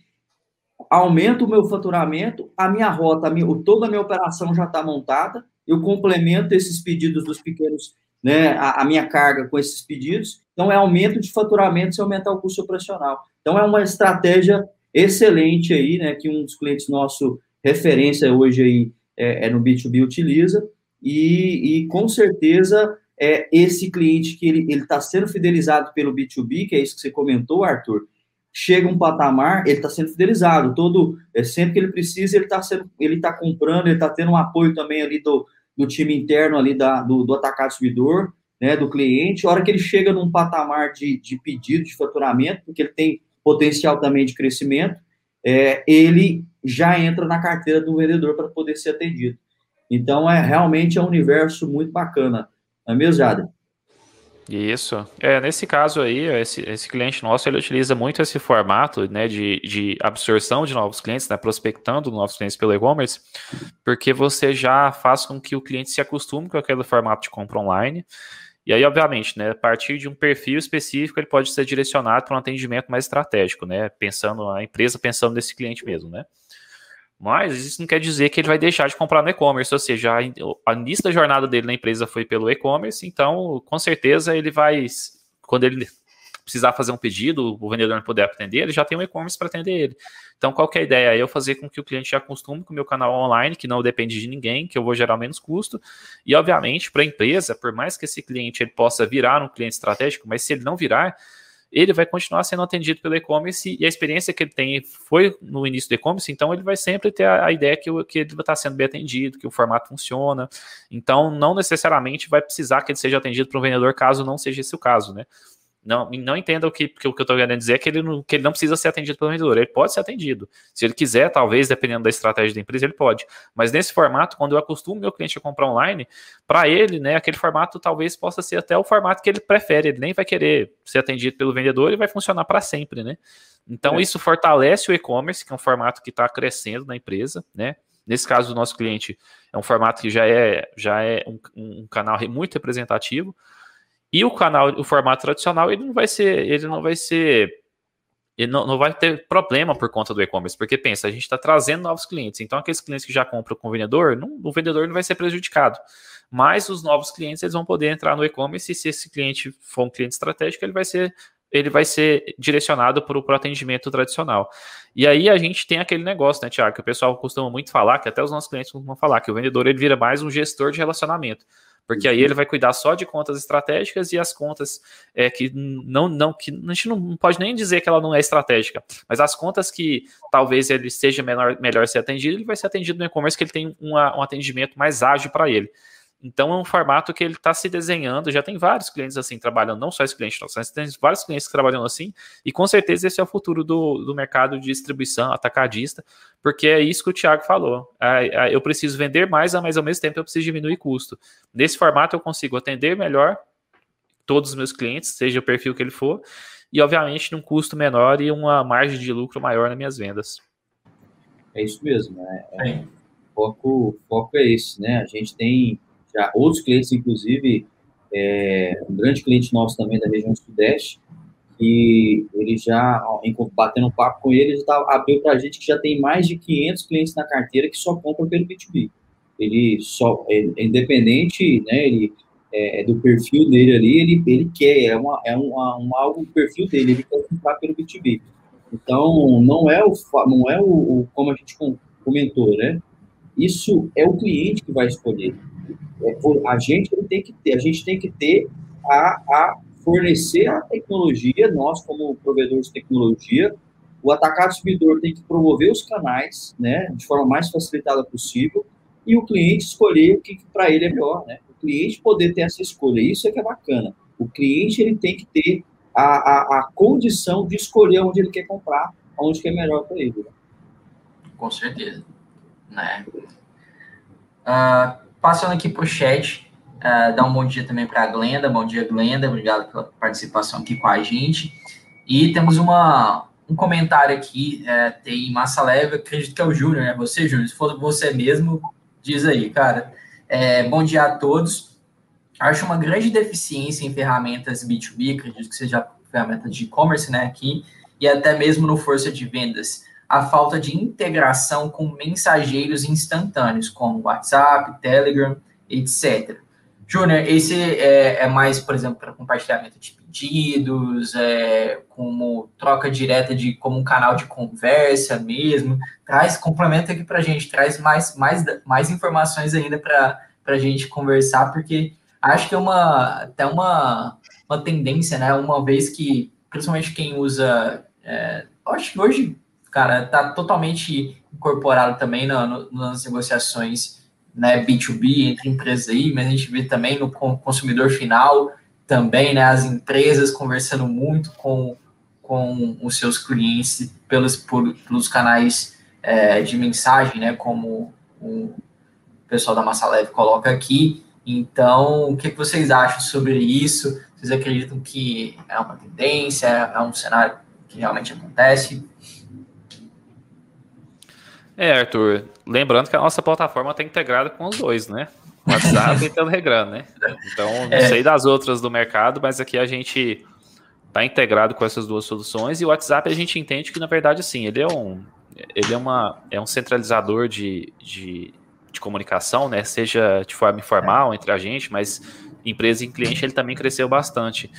aumento o meu faturamento, a minha rota, a minha, toda a minha operação já está montada, eu complemento esses pedidos dos pequenos, né, a, a, minha carga com esses pedidos, então é aumento de faturamento sem aumentar o custo operacional. Então é uma estratégia excelente aí, né, que um dos clientes nosso, referência hoje aí, é, é no B2B utiliza, e, e com certeza é esse cliente que ele está sendo fidelizado pelo B2B, que é isso que você comentou, Arthur, chega um patamar, ele está sendo fidelizado. Todo, é, sempre que ele precisa, ele está ele está comprando, ele está tendo um apoio também ali do, do time interno ali da, do, do atacado distribuidor, né, do cliente. A hora que ele chega num patamar de, de pedido de faturamento, porque ele tem potencial também de crescimento, é, ele já entra na carteira do vendedor para poder ser atendido. Então, é realmente é um universo muito bacana. Não é mesmo, Jada? Isso. É, nesse caso aí, esse, esse cliente nosso, ele utiliza muito esse formato, né, de, de absorção de novos clientes, né, prospectando novos clientes pelo e-commerce, porque você já faz com que o cliente se acostume com aquele formato de compra online, e aí, obviamente, né, a partir de um perfil específico, ele pode ser direcionado para um atendimento mais estratégico, né, pensando, a empresa pensando nesse cliente mesmo, né. Mas isso não quer dizer que ele vai deixar de comprar no e-commerce, ou seja, a, início da jornada dele na empresa foi pelo e-commerce, então com certeza ele vai, quando ele precisar fazer um pedido, o vendedor não puder atender, ele já tem um e-commerce para atender ele. Então, qual que é a ideia? É eu fazer com que o cliente já acostume com o meu canal online, que não depende de ninguém, que eu vou gerar menos custo. E, obviamente, para a empresa, por mais que esse cliente ele possa virar um cliente estratégico, mas se ele não virar, ele vai continuar sendo atendido pelo e-commerce e a experiência que ele tem foi no início do e-commerce, então ele vai sempre ter a, ideia que, que ele está sendo bem atendido, que o formato funciona. Então, não necessariamente vai precisar que ele seja atendido por um vendedor, caso não seja esse o caso, né? Não, não entenda o que, que, o que eu estou querendo dizer é que ele, não, que ele não precisa ser atendido pelo vendedor. Ele pode ser atendido. Se ele quiser, talvez, dependendo da estratégia da empresa, ele pode. Mas nesse formato, quando eu acostumo meu cliente a comprar online, para ele, né, aquele formato talvez possa ser até o formato que ele prefere. Ele nem vai querer ser atendido pelo vendedor e vai funcionar para sempre, né? Então, é. isso fortalece o e-commerce, que é um formato que está crescendo na empresa, né? Nesse caso, o nosso cliente é um formato que já é, já é um, um canal muito representativo. E o canal, o formato tradicional, ele não vai ser, ele não vai ser, ele não, não vai ter problema por conta do e-commerce, porque pensa, a gente está trazendo novos clientes, então aqueles clientes que já compram com o vendedor, não, o vendedor não vai ser prejudicado. Mas os novos clientes eles vão poder entrar no e-commerce e se esse cliente for um cliente estratégico, ele vai ser ele vai ser direcionado para o atendimento tradicional. E aí a gente tem aquele negócio, né, Tiago, que o pessoal costuma muito falar, que até os nossos clientes costumam falar, que o vendedor ele vira mais um gestor de relacionamento. Porque aí uhum. ele vai cuidar só de contas estratégicas e as contas é, que não, não, que a gente não pode nem dizer que ela não é estratégica, mas as contas que talvez ele seja melhor, melhor ser atendido, ele vai ser atendido no e-commerce que ele tem uma, um atendimento mais ágil para ele. Então é um formato que ele está se desenhando. Já tem vários clientes assim trabalhando, não só esse cliente nosso, mas tem vários clientes trabalhando assim, e com certeza esse é o futuro do, do mercado de distribuição atacadista, porque é isso que o Thiago falou. Eu preciso vender mais, mas ao mesmo tempo eu preciso diminuir custo. Nesse formato eu consigo atender melhor todos os meus clientes, seja o perfil que ele for, e obviamente num custo menor e uma margem de lucro maior nas minhas vendas. É isso mesmo, né? É, foco, foco é esse, né? A gente tem já outros clientes, inclusive, é, um grande cliente nosso também da região sudeste, que ele já, batendo um papo com ele, ele tá, abriu para a gente que já tem mais de 500 clientes na carteira que só compram pelo B2B. Ele só, é, é independente, né, ele, é, do perfil dele ali, ele, ele quer, é, uma, é uma, um, algo do perfil dele, ele quer comprar pelo B2B. Então, não é o, não é o, o como a gente comentou, né? Isso é o cliente que vai escolher é, a gente tem que ter, a gente tem que ter a, a fornecer a tecnologia, nós como provedores de tecnologia, o atacado distribuidor tem que promover os canais, né, de forma mais facilitada possível, e o cliente escolher o que, que para ele é melhor, né? O cliente poder ter essa escolha, isso é que é bacana. O cliente ele tem que ter a, a, a condição de escolher onde ele quer comprar, onde que é melhor para ele. Né? Com certeza, né? Uh, Passando aqui para o chat, uh, um bom dia também para a Glenda. Bom dia, Glenda. Obrigado pela participação aqui com a gente. E temos uma, um comentário aqui, é, tem massa leve, acredito que é o Júnior, né? Você, Júnior, se for você mesmo, diz aí, cara. É, bom dia a todos. Acho uma grande deficiência em ferramentas B2B, acredito que seja ferramentas de e-commerce, né, aqui, e até mesmo no força de vendas a falta de integração com mensageiros instantâneos, como WhatsApp, Telegram, etc. Júnior, esse é, é, mais, por exemplo, para compartilhamento de pedidos, é, como troca direta de como um canal de conversa mesmo. Traz, complementa aqui para a gente, traz mais, mais, mais informações ainda para a gente conversar, porque acho que é uma, até uma, uma tendência, né? Uma vez que, principalmente quem usa, é, acho que hoje cara, está totalmente incorporado também no, nas negociações né, B2B entre empresas aí, mas a gente vê também no consumidor final também, né, as empresas conversando muito com, com os seus clientes pelos, por, pelos canais é, de mensagem, né, como o pessoal da Massa Leve coloca aqui. Então, o que vocês acham sobre isso? Vocês acreditam que é uma tendência, é um cenário que realmente acontece? É, Arthur, lembrando que a nossa plataforma está integrada com os dois, né? WhatsApp e Telegram, né? Então, não é. sei das outras do mercado, mas aqui a gente está integrado com essas duas soluções e o WhatsApp a gente entende que, na verdade, assim, ele é um, ele é uma, é um centralizador de, de, de comunicação, né? Seja de forma informal entre a gente, mas empresa e cliente ele também cresceu bastante.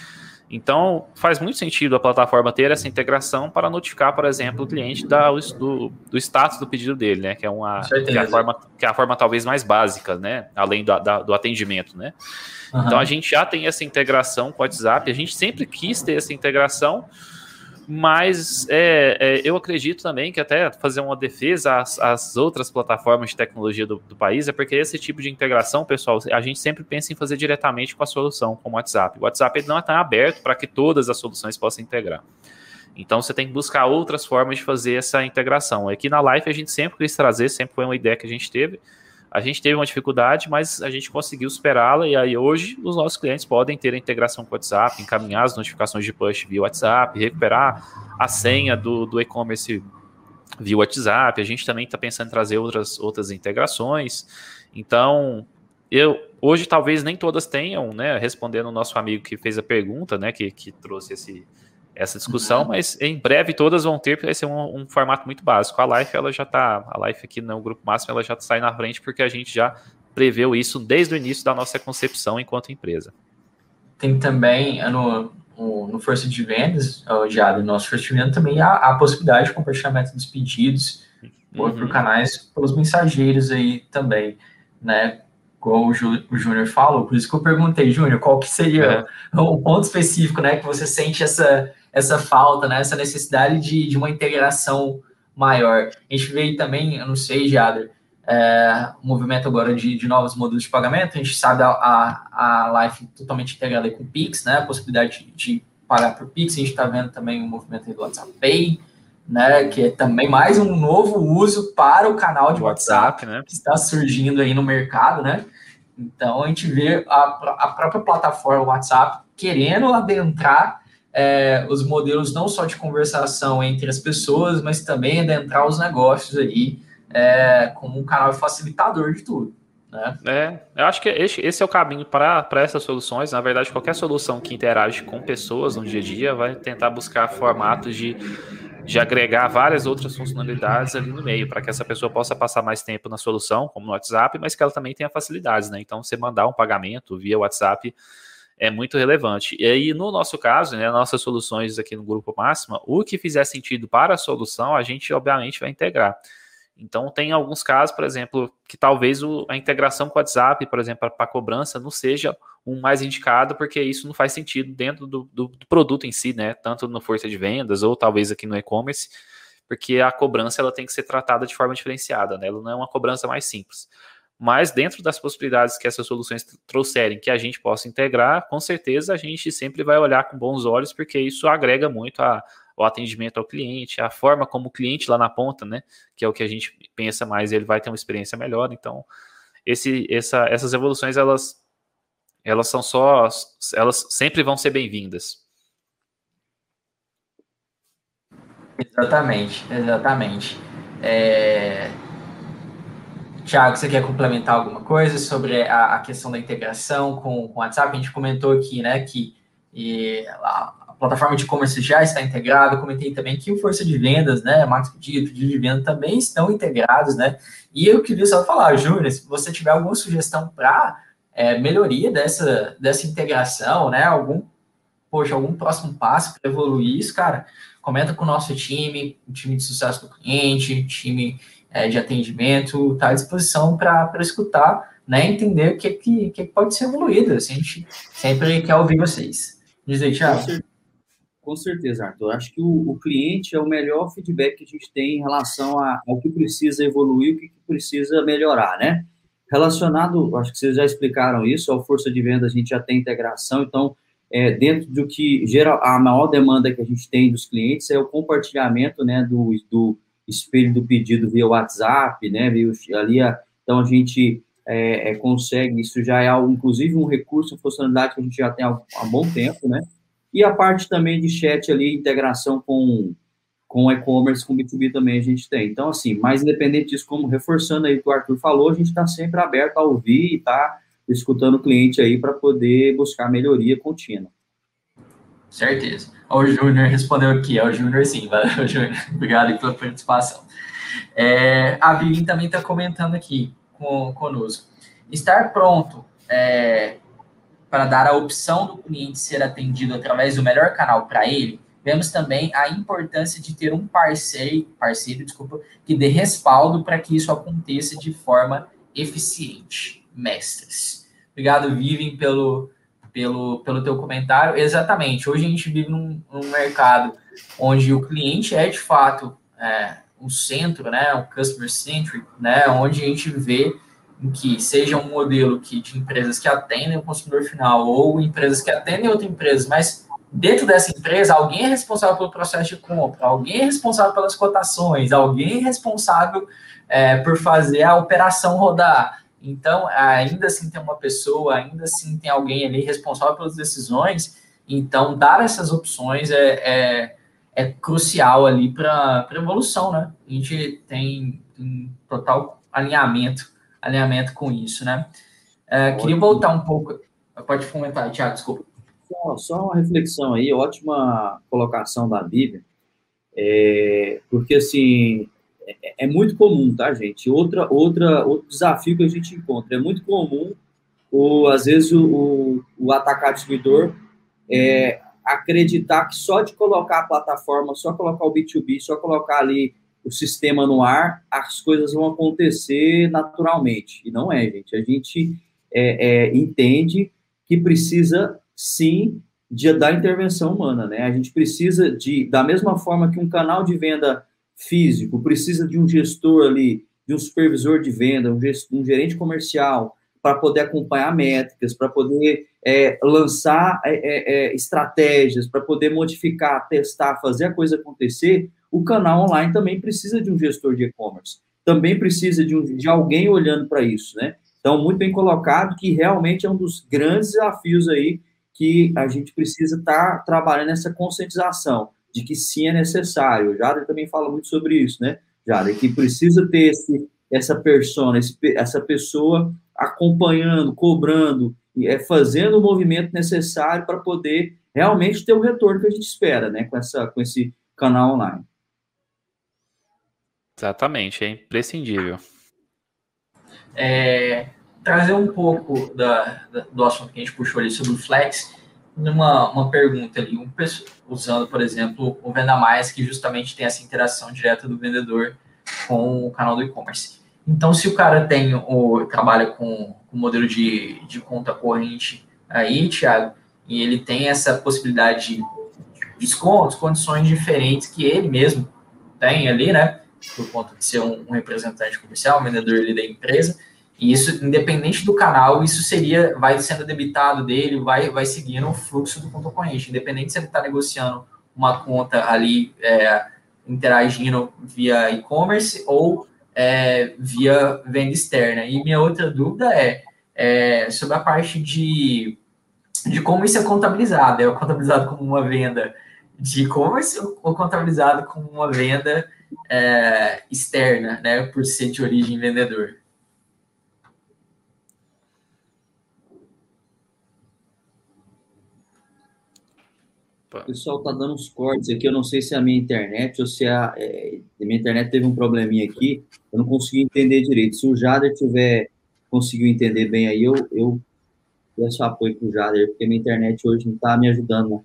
Então, faz muito sentido a plataforma ter essa integração para notificar, por exemplo, o cliente da, do, do status do pedido dele, né? Que é, uma, que é, a, forma, que é a forma talvez mais básica, né? Além do, da, do atendimento, né? Uhum. Então, a gente já tem essa integração com o WhatsApp, a gente sempre quis ter essa integração, mas é, é, eu acredito também que até fazer uma defesa às, às outras plataformas de tecnologia do, do, país é porque esse tipo de integração, pessoal, a gente sempre pensa em fazer diretamente com a solução, como o WhatsApp. O WhatsApp não está aberto para que todas as soluções possam integrar. Então você tem que buscar outras formas de fazer essa integração. Aqui na Live a gente sempre quis trazer, sempre foi uma ideia que a gente teve, a gente teve uma dificuldade, mas a gente conseguiu superá-la e aí hoje os nossos clientes podem ter a integração com o WhatsApp, encaminhar as notificações de push via WhatsApp, recuperar a senha do, do e-commerce via WhatsApp. A gente também está pensando em trazer outras, outras integrações. Então, eu hoje talvez nem todas tenham, né? Respondendo o nosso amigo que fez a pergunta, né? Que, que trouxe esse, essa discussão, uhum. mas em breve todas vão ter, porque vai ser um, um, formato muito básico. A Life, ela já está, a Life aqui no grupo máximo, ela já sai na frente, porque a gente já preveu isso desde o início da nossa concepção enquanto empresa. Tem também, no, no Força de Vendas, já no nosso Força de Vendas, também há a possibilidade de compartilhamento dos pedidos uhum. por canais, pelos mensageiros aí também, né? Como o Júnior falou, por isso que eu perguntei, Júnior, qual que seria é. um ponto específico, né, que você sente essa, essa falta, né, essa necessidade de, de uma integração maior. A gente veio também, eu não sei, Jader, é, um movimento agora de, de novos modelos de pagamento. A gente sabe a, a, a Life totalmente integrada com o Pix, né? A possibilidade de, de pagar por Pix. A gente está vendo também o movimento do WhatsApp Pay, né? Que é também mais um novo uso para o canal de WhatsApp, WhatsApp né? que está surgindo aí no mercado, né? Então a gente vê a, a própria plataforma WhatsApp querendo adentrar é, os modelos não só de conversação entre as pessoas, mas também adentrar os negócios aí é, como um canal facilitador de tudo. Né? É, eu acho que esse, é o caminho para essas soluções. Na verdade, qualquer solução que interage com pessoas no dia a dia vai tentar buscar formatos de, de agregar várias outras funcionalidades ali no meio, para que essa pessoa possa passar mais tempo na solução, como no WhatsApp, mas que ela também tenha facilidades, né? Então, você mandar um pagamento via WhatsApp é muito relevante. E aí, no nosso caso, né, nossas soluções aqui no Grupo Máxima, o que fizer sentido para a solução, a gente obviamente vai integrar. Então, tem alguns casos, por exemplo, que talvez o, a integração com o WhatsApp, por exemplo, para cobrança, não seja um mais indicado, porque isso não faz sentido dentro do, do, do, produto em si, né? Tanto no força de vendas ou talvez aqui no e-commerce, porque a cobrança ela tem que ser tratada de forma diferenciada, né? Ela não é uma cobrança mais simples. Mas dentro das possibilidades que essas soluções trouxerem que a gente possa integrar, com certeza a gente sempre vai olhar com bons olhos, porque isso agrega muito a, o atendimento ao cliente, a forma como o cliente lá na ponta, né, que é o que a gente pensa mais, ele vai ter uma experiência melhor. Então, esse, essa, essas evoluções elas elas são só, elas sempre vão ser bem-vindas. Exatamente, exatamente. É... Tiago, você quer complementar alguma coisa sobre a, a questão da integração com, com o WhatsApp? A gente comentou aqui, né, que e, a, plataforma de e-commerce já está integrada. Comentei também que o Força de Vendas, né, Max Pedido de Venda também estão integrados, né? E eu queria só falar, Júnior, se você tiver alguma sugestão para é, melhoria dessa, dessa integração, né? Algum, poxa, algum próximo passo para evoluir isso, cara, comenta com o nosso time, o time de sucesso do cliente, time é, de atendimento, está à disposição para escutar, né? Entender o que, que, que pode ser evoluído. Assim, a gente sempre quer ouvir vocês. Diz aí, Thiago. Com certeza, Arthur. Acho que o, o, cliente é o melhor feedback que a gente tem em relação a, ao que precisa evoluir, o que, precisa melhorar, né? Relacionado, acho que vocês já explicaram isso, ao força de venda a gente já tem integração, então, é, dentro do que gera a maior demanda que a gente tem dos clientes é o compartilhamento, né, do, do espelho do pedido via WhatsApp, né, via, ali, a, então a gente é, é, consegue, isso já é, inclusive, um recurso, funcionalidade que a gente já tem há, há bom tempo, né, e a parte também de chat ali, integração com com e-commerce, com B2B também a gente tem. Então, assim, mais independente disso, como reforçando aí o que o Arthur falou, a gente está sempre aberto a ouvir e tá escutando o cliente aí para poder buscar melhoria contínua. Certeza. O Júnior respondeu aqui, é o Júnior sim, valeu, Júnior. Obrigado pela participação. É, a Vivi também está comentando aqui com, conosco. Estar pronto é, para dar a opção do cliente ser atendido através do melhor canal para ele, vemos também a importância de ter um parceiro, parceiro desculpa, que dê respaldo para que isso aconteça de forma eficiente. Mestres. Obrigado, Vivem, pelo, pelo, pelo teu comentário. Exatamente. Hoje a gente vive num, num mercado onde o cliente é, de fato, é, centro, né, o customer centric, né, onde a gente vê que seja um modelo que, de empresas que atendem o consumidor final ou empresas que atendem outra empresa, mas dentro dessa empresa, alguém é responsável pelo processo de compra, alguém é responsável pelas cotações, alguém é responsável é, por fazer a operação rodar. Então, ainda assim tem uma pessoa, ainda assim tem alguém ali responsável pelas decisões. Então, dar essas opções é, é, é crucial ali para a evolução, né? A gente tem um total alinhamento alinhamento com isso, né? É, queria voltar um pouco. Pode comentar, Tiago, desculpa. Só, só, uma reflexão aí, ótima colocação da Bíblia, é, porque assim é, é, muito comum, tá, gente? Outra, outra, outro desafio que a gente encontra é muito comum, ou às vezes o, o, o atacar distribuidor é, acreditar que só de colocar a plataforma, só colocar o B2B, só colocar ali o sistema no ar, as coisas vão acontecer naturalmente. E não é, gente. A gente é, é, entende que precisa, sim, de, da intervenção humana, né? A gente precisa de, da mesma forma que um canal de venda físico precisa de um gestor ali, de um supervisor de venda, um, um gerente comercial, para poder acompanhar métricas, para poder é, lançar é, é, é estratégias, para poder modificar, testar, fazer a coisa acontecer, o canal online também precisa de um gestor de e-commerce, também precisa de, um, de alguém olhando para isso, né? Então, muito bem colocado, que realmente é um dos grandes desafios aí que a gente precisa estar tá trabalhando essa conscientização de que sim é necessário. O Jader também fala muito sobre isso, né, Jader? Que precisa ter esse, essa persona, esse, essa pessoa acompanhando, cobrando, é, fazendo o movimento necessário para poder realmente ter o retorno que a gente espera, né, com, essa, com esse canal online. Exatamente, é imprescindível. É, trazer um pouco da, da, do assunto que a gente puxou ali sobre o Flex, numa uma pergunta ali, um, usando, por exemplo, o Venda Mais, que justamente tem essa interação direta do vendedor com o canal do e-commerce. Então, se o cara tem o trabalha com o modelo de, de conta corrente aí, Thiago, e ele tem essa possibilidade de descontos, condições diferentes que ele mesmo tem ali, né? Por conta de ser um, um representante comercial, um vendedor ali da empresa, e isso, independente do canal, isso seria, vai sendo debitado dele, vai, vai seguindo o fluxo do conta corrente. Independente se ele está negociando uma conta ali, é, interagindo via e-commerce ou é, via venda externa. E minha outra dúvida é, é, sobre a parte de, de como isso é contabilizado. É contabilizado como uma venda de e-commerce ou contabilizado como uma venda é, externa, né, por ser de origem vendedor? O pessoal tá dando uns cortes aqui. Eu não sei se é a minha internet ou se a, é, a minha internet teve um probleminha aqui. Eu não consegui entender direito. Se o Jader tiver conseguiu entender bem aí, eu, eu peço apoio pro Jader, porque minha internet hoje não tá me ajudando. Né?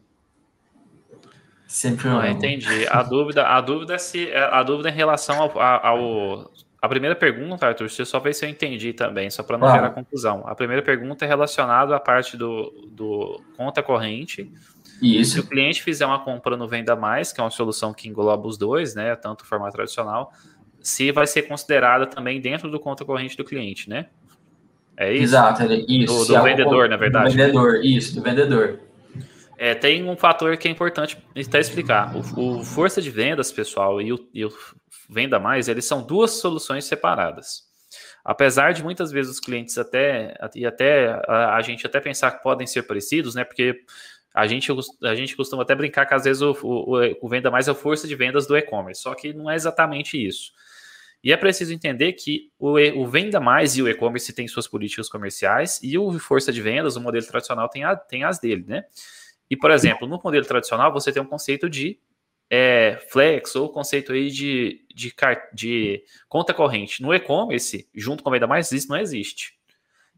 Sempre não. entendi. A dúvida, a dúvida é se a dúvida em relação ao, ao a primeira pergunta, Arthur, você só ver se eu entendi também, só para não ah. gerar confusão. A primeira pergunta é relacionada à parte do, do conta corrente isso. Se o cliente fizer uma compra no Venda Mais, que é uma solução que engloba os dois, né, tanto o formato tradicional, se vai ser considerada também dentro do conta corrente do cliente, né? É isso? Exato, isso. Do, do vendedor, na verdade. Do vendedor, isso, do vendedor. É, tem um fator que é importante até explicar. O, o força de vendas, pessoal, e o, e o Venda Mais, eles são duas soluções separadas. Apesar de muitas vezes os clientes até e até a, a gente até pensar que podem ser parecidos, né? Porque a gente, a gente costuma até brincar que às vezes o, o, o venda mais é a força de vendas do e-commerce, só que não é exatamente isso. E é preciso entender que o, o venda mais e o e-commerce têm suas políticas comerciais e o força de vendas, o modelo tradicional, tem, a, tem as dele, né? E, por exemplo, no modelo tradicional, você tem um conceito de é, flex ou conceito aí de, de, de conta corrente. No e-commerce, junto com a venda mais, isso não existe.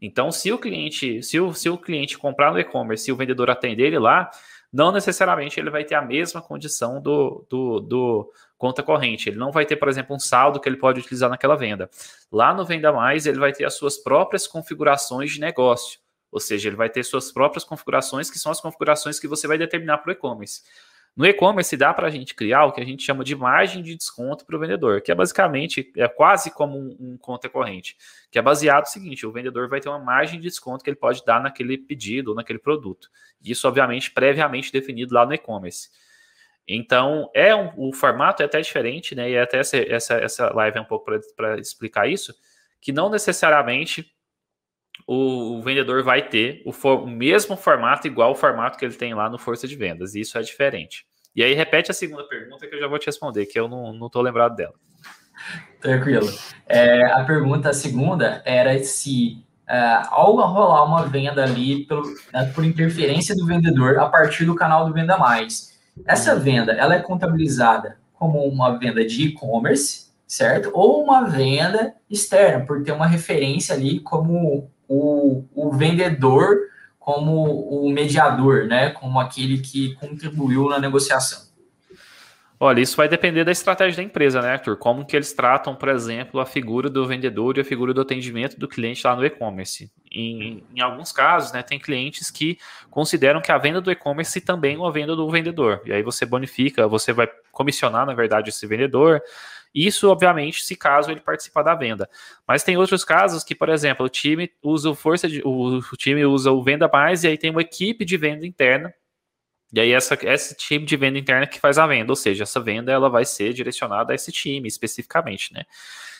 Então, se o cliente, se o, se o cliente comprar no e-commerce e o vendedor atender ele lá, não necessariamente ele vai ter a mesma condição do, do, do, conta corrente. Ele não vai ter, por exemplo, um saldo que ele pode utilizar naquela venda. Lá no Venda Mais, ele vai ter as suas próprias configurações de negócio. Ou seja, ele vai ter suas próprias configurações, que são as configurações que você vai determinar para o e-commerce. No e-commerce dá para a gente criar o que a gente chama de margem de desconto para o vendedor, que é basicamente é quase como um, um conta corrente, que é baseado no seguinte: o vendedor vai ter uma margem de desconto que ele pode dar naquele pedido ou naquele produto. Isso, obviamente, previamente definido lá no e-commerce. Então, é um, o formato é até diferente, né? E até essa, essa, essa live é um pouco para explicar isso, que não necessariamente o, vendedor vai ter o, for, o, mesmo formato, igual o formato que ele tem lá no Força de Vendas. E isso é diferente. E aí, repete a segunda pergunta que eu já vou te responder, que eu não estou lembrado dela. Tranquilo. É, a pergunta a segunda era se, é, ao rolar uma venda ali pelo, né, por interferência do vendedor a partir do canal do Venda Mais, essa venda ela é contabilizada como uma venda de e-commerce, certo? Ou uma venda externa, por ter uma referência ali como o, o vendedor como o mediador, né? Como aquele que contribuiu na negociação? Olha, isso vai depender da estratégia da empresa, né, Arthur? Como que eles tratam, por exemplo, a figura do vendedor e a figura do atendimento do cliente lá no e-commerce. Em, em, alguns casos, né, tem clientes que consideram que a venda do e-commerce também é uma venda do vendedor. E aí você bonifica, você vai comissionar, na verdade, esse vendedor. Isso, obviamente, se caso ele participar da venda. Mas tem outros casos que, por exemplo, o time usa força de, o, o time usa o venda mais e aí tem uma equipe de venda interna e aí essa, esse time de venda interna que faz a venda, ou seja, essa venda ela vai ser direcionada a esse time especificamente, né?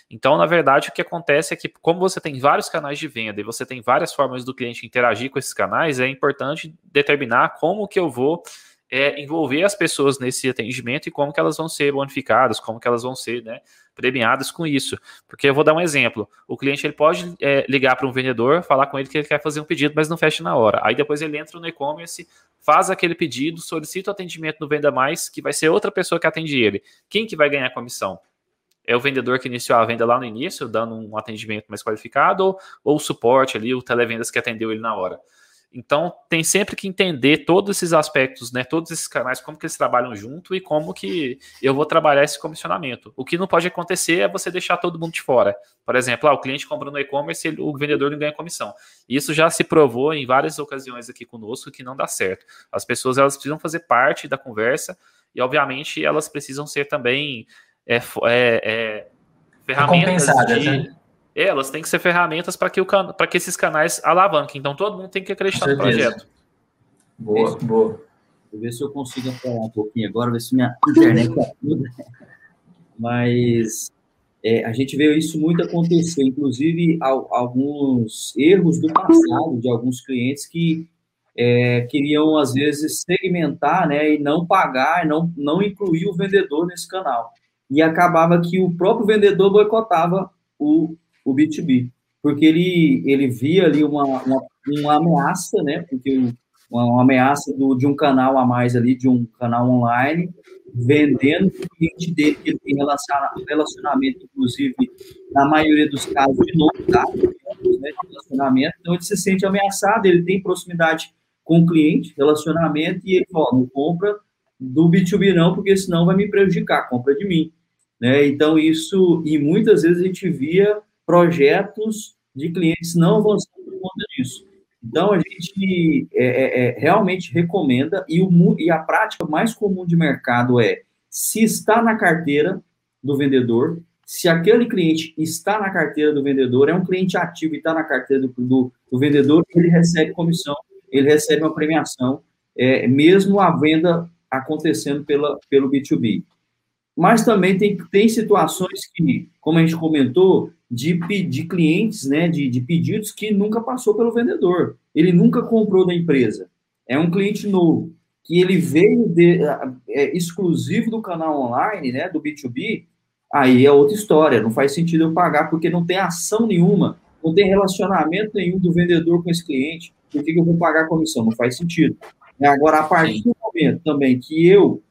Então, na verdade, o que acontece é que, como você tem vários canais de venda e você tem várias formas do cliente interagir com esses canais, é importante determinar como que eu vou é, envolver as pessoas nesse atendimento e como que elas vão ser bonificadas, como que elas vão ser, né, premiadas com isso. Porque eu vou dar um exemplo. O cliente ele pode é, ligar para um vendedor, falar com ele que ele quer fazer um pedido, mas não fecha na hora. Aí depois ele entra no e-commerce, faz aquele pedido, solicita o atendimento no Venda Mais, que vai ser outra pessoa que atende ele. Quem que vai ganhar comissão? É o vendedor que iniciou a venda lá no início, dando um atendimento mais qualificado, ou, ou o suporte ali, o televendas que atendeu ele na hora. Então, tem sempre que entender todos esses aspectos, né? Todos esses canais, como que eles trabalham junto e como que eu vou trabalhar esse comissionamento. O que não pode acontecer é você deixar todo mundo de fora. Por exemplo, ah, o cliente compra no e-commerce, o vendedor não ganha comissão. Isso já se provou em várias ocasiões aqui conosco que não dá certo. As pessoas elas precisam fazer parte da conversa e, obviamente, elas precisam ser também é, é, é, ferramentas de... Né? Elas têm que ser ferramentas para que, o para que esses canais alavanquem. Então todo mundo tem que acreditar no projeto. Boa, Isso. boa. Vou ver se eu consigo falar um pouquinho agora, ver se minha internet ajuda. Mas é, a gente vê isso muito acontecer, inclusive alguns erros do passado de alguns clientes que é, queriam, às vezes, segmentar né, e não pagar, não, não incluir o vendedor nesse canal. E acabava que o próprio vendedor boicotava o, o B2B, porque ele, ele via ali uma, uma, uma ameaça, né? Porque uma, uma ameaça do, de um canal a mais ali, de um canal online, vendendo o cliente dele, que ele tem relacionamento, inclusive, na maioria dos casos, de longo prazo, né, de relacionamento, então ele se sente ameaçado, ele tem proximidade com o cliente, relacionamento, e ele fala, não compra do B2B não, porque senão vai me prejudicar, compra de mim. Né? Então, isso, e muitas vezes a gente via projetos de clientes não avançando por conta disso. Então, a gente é, é, é, realmente recomenda, e, o, e a prática mais comum de mercado é, se está na carteira do vendedor, se aquele cliente está na carteira do vendedor, é um cliente ativo e está na carteira do, do, do, vendedor, ele recebe comissão, ele recebe uma premiação, é, mesmo a venda acontecendo pela, pelo B2B. Mas também tem, tem situações que, como a gente comentou, de, de clientes, né, de, de pedidos que nunca passou pelo vendedor. Ele nunca comprou da empresa. É um cliente novo, que ele veio de, é, exclusivo do canal online, né, do B2B, aí é outra história. Não faz sentido eu pagar, porque não tem ação nenhuma, não tem relacionamento nenhum do vendedor com esse cliente. Por que, eu vou pagar a comissão? Não faz sentido. Agora, a partir Sim. do momento também que eu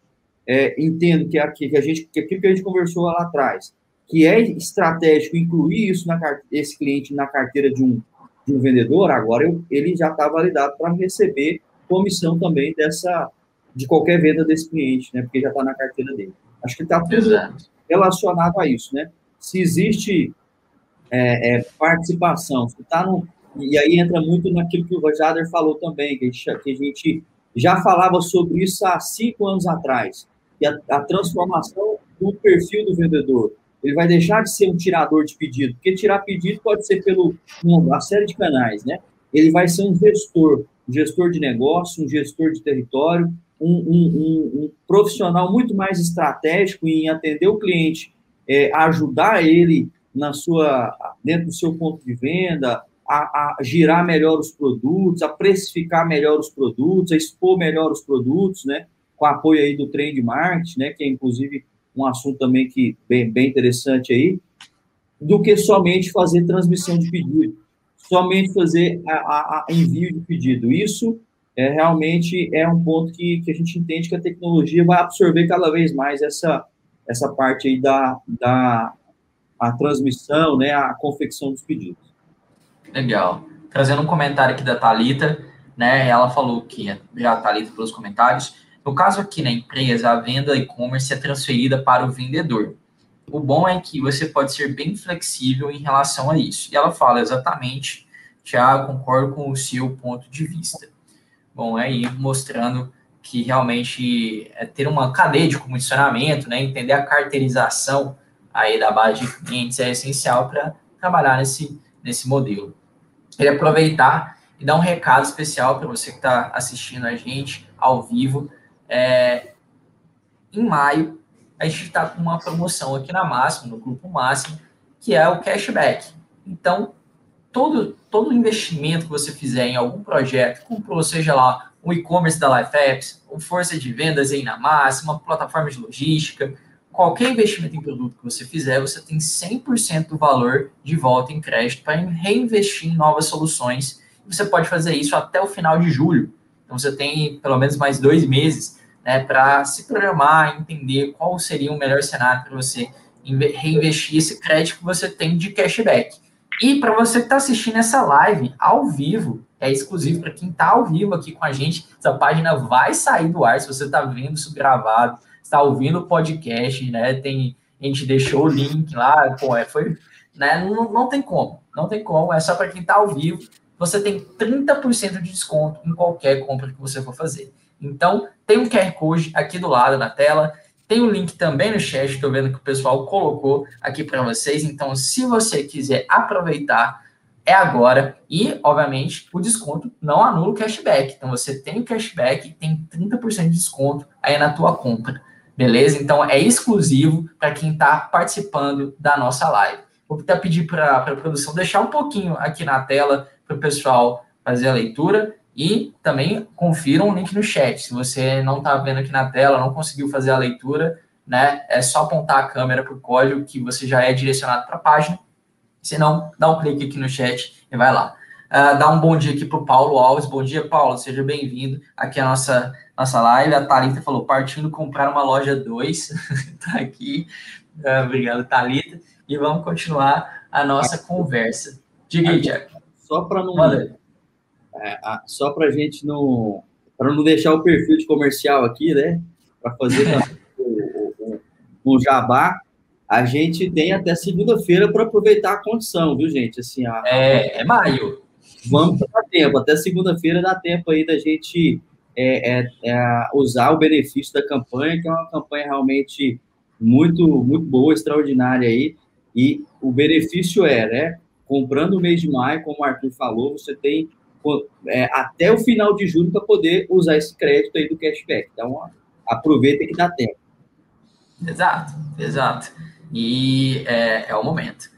é, entendo que, aqui, que, a gente, que aquilo que a gente conversou lá atrás, que é estratégico incluir isso na esse cliente na carteira de um, de um vendedor, agora eu, ele já está validado para receber comissão também dessa de qualquer venda desse cliente, né? Porque já está na carteira dele. Acho que está tudo Exato. relacionado a isso, né? Se existe é, é, participação, se está no e aí entra muito naquilo que o Jader falou também, que a, gente, que a gente já falava sobre isso há cinco anos atrás, que a, a transformação do perfil do vendedor ele vai deixar de ser um tirador de pedido, porque tirar pedido pode ser pelo uma série de canais, né? Ele vai ser um gestor, um gestor de negócio, um gestor de território, um, um, um profissional muito mais estratégico em atender o cliente, é, ajudar ele na sua dentro do seu ponto de venda, a, a, girar melhor os produtos, a precificar melhor os produtos, a expor melhor os produtos, né? Com apoio aí do trend marketing, né? Que é inclusive um assunto também que bem, bem interessante aí, do que somente fazer transmissão de pedido, somente fazer a, a, a envio de pedido. Isso é realmente é um ponto que, que a gente entende que a tecnologia vai absorver cada vez mais essa, essa parte aí da, da a transmissão, né, a confecção dos pedidos. Legal. Trazendo um comentário aqui da Talita, né? Ela falou que já está ali pelos comentários. No caso aqui na empresa, a venda e-commerce é transferida para o vendedor. O bom é que você pode ser bem flexível em relação a isso. E ela fala exatamente, já concordo com o seu ponto de vista. Bom, é aí mostrando que realmente é ter uma cadeia de comissionamento, né, entender a carteirização aí da base de clientes é essencial para trabalhar nesse, nesse modelo. Queria aproveitar e dar um recado especial para você que está assistindo a gente ao vivo. É, em maio, a gente está com uma promoção aqui na Máximo, no Grupo Máximo, que é o cashback. Então, todo, todo investimento que você fizer em algum projeto, comprou, seja lá o e-commerce da Life Apps, ou força de vendas aí na Máxima, plataforma de logística, qualquer investimento em produto que você fizer, você tem 100% do valor de volta em crédito para reinvestir em novas soluções. Você pode fazer isso até o final de julho. Então, você tem pelo menos mais dois meses né, para se programar, entender qual seria o melhor cenário para você reinvestir esse crédito que você tem de cashback. E para você que está assistindo essa live ao vivo, é exclusivo para quem está ao vivo aqui com a gente, essa página vai sair do ar se você está vendo isso gravado está ouvindo o podcast, né? Tem, a gente deixou o link lá, pô, é, foi, né? Não, não tem como, não tem como, é só para quem está ao vivo. Você tem 30% de desconto em qualquer compra que você for fazer. Então, tem um QR Code aqui do lado na tela, tem o um link também no chat, estou vendo que o pessoal colocou aqui para vocês. Então, se você quiser aproveitar, é agora. E, obviamente, o desconto não anula o cashback. Então, você tem o cashback e tem 30% de desconto aí na tua compra. Beleza? Então é exclusivo para quem está participando da nossa live. Vou até pedir para a produção deixar um pouquinho aqui na tela para o pessoal fazer a leitura e também confiram o link no chat. Se você não está vendo aqui na tela, não conseguiu fazer a leitura, né? É só apontar a câmera para o código que você já é direcionado para a página. Se não, dá um clique aqui no chat e vai lá. Uh, dá um bom dia aqui para o Paulo Alves. Bom dia, Paulo. Seja bem-vindo aqui à nossa nossa live. A Thalita falou, partindo comprar uma loja 2. tá aqui. Uh, obrigado, Thalita. E vamos continuar a nossa conversa. Diga aí, Tiago. Só para não. É, só para a gente não. Para não deixar o perfil de comercial aqui, né? Para fazer o jabá a gente tem até segunda-feira para aproveitar a condição, viu, gente? Assim, a, é, é maio. Vamos dar tempo, até segunda-feira dá tempo aí da gente é, é, é, usar o benefício da campanha, que é uma campanha realmente muito, muito boa, extraordinária aí. E o benefício é, né? Comprando o mês de maio, como o Arthur falou, você tem é, até o final de julho para poder usar esse crédito aí do cashback. Então, aproveita que dá tempo. Exato, exato. E é, é o momento.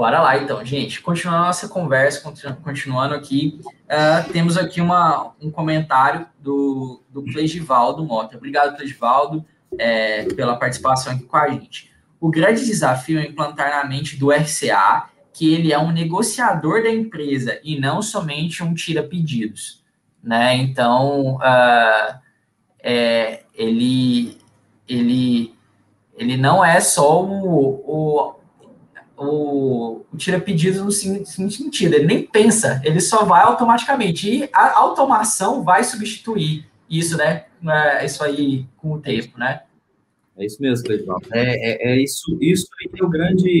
Bora lá, então, gente. Continuando a nossa conversa, continuando aqui, uh, temos aqui uma, um comentário do, do Cleigivaldo Mota. Obrigado, Cleigivaldo, é, pela participação aqui com a gente. O grande desafio é implantar na mente do RCA que ele é um negociador da empresa e não somente um tira-pedidos. Né? Então, uh, é, ele, ele, ele não é só o, o o, o tira pedidos no sentido, ele nem pensa, ele só vai automaticamente. E a automação vai substituir isso, né? É, isso aí com o tempo, né? É isso mesmo, Cleiton. É, é, é, isso, isso é o grande,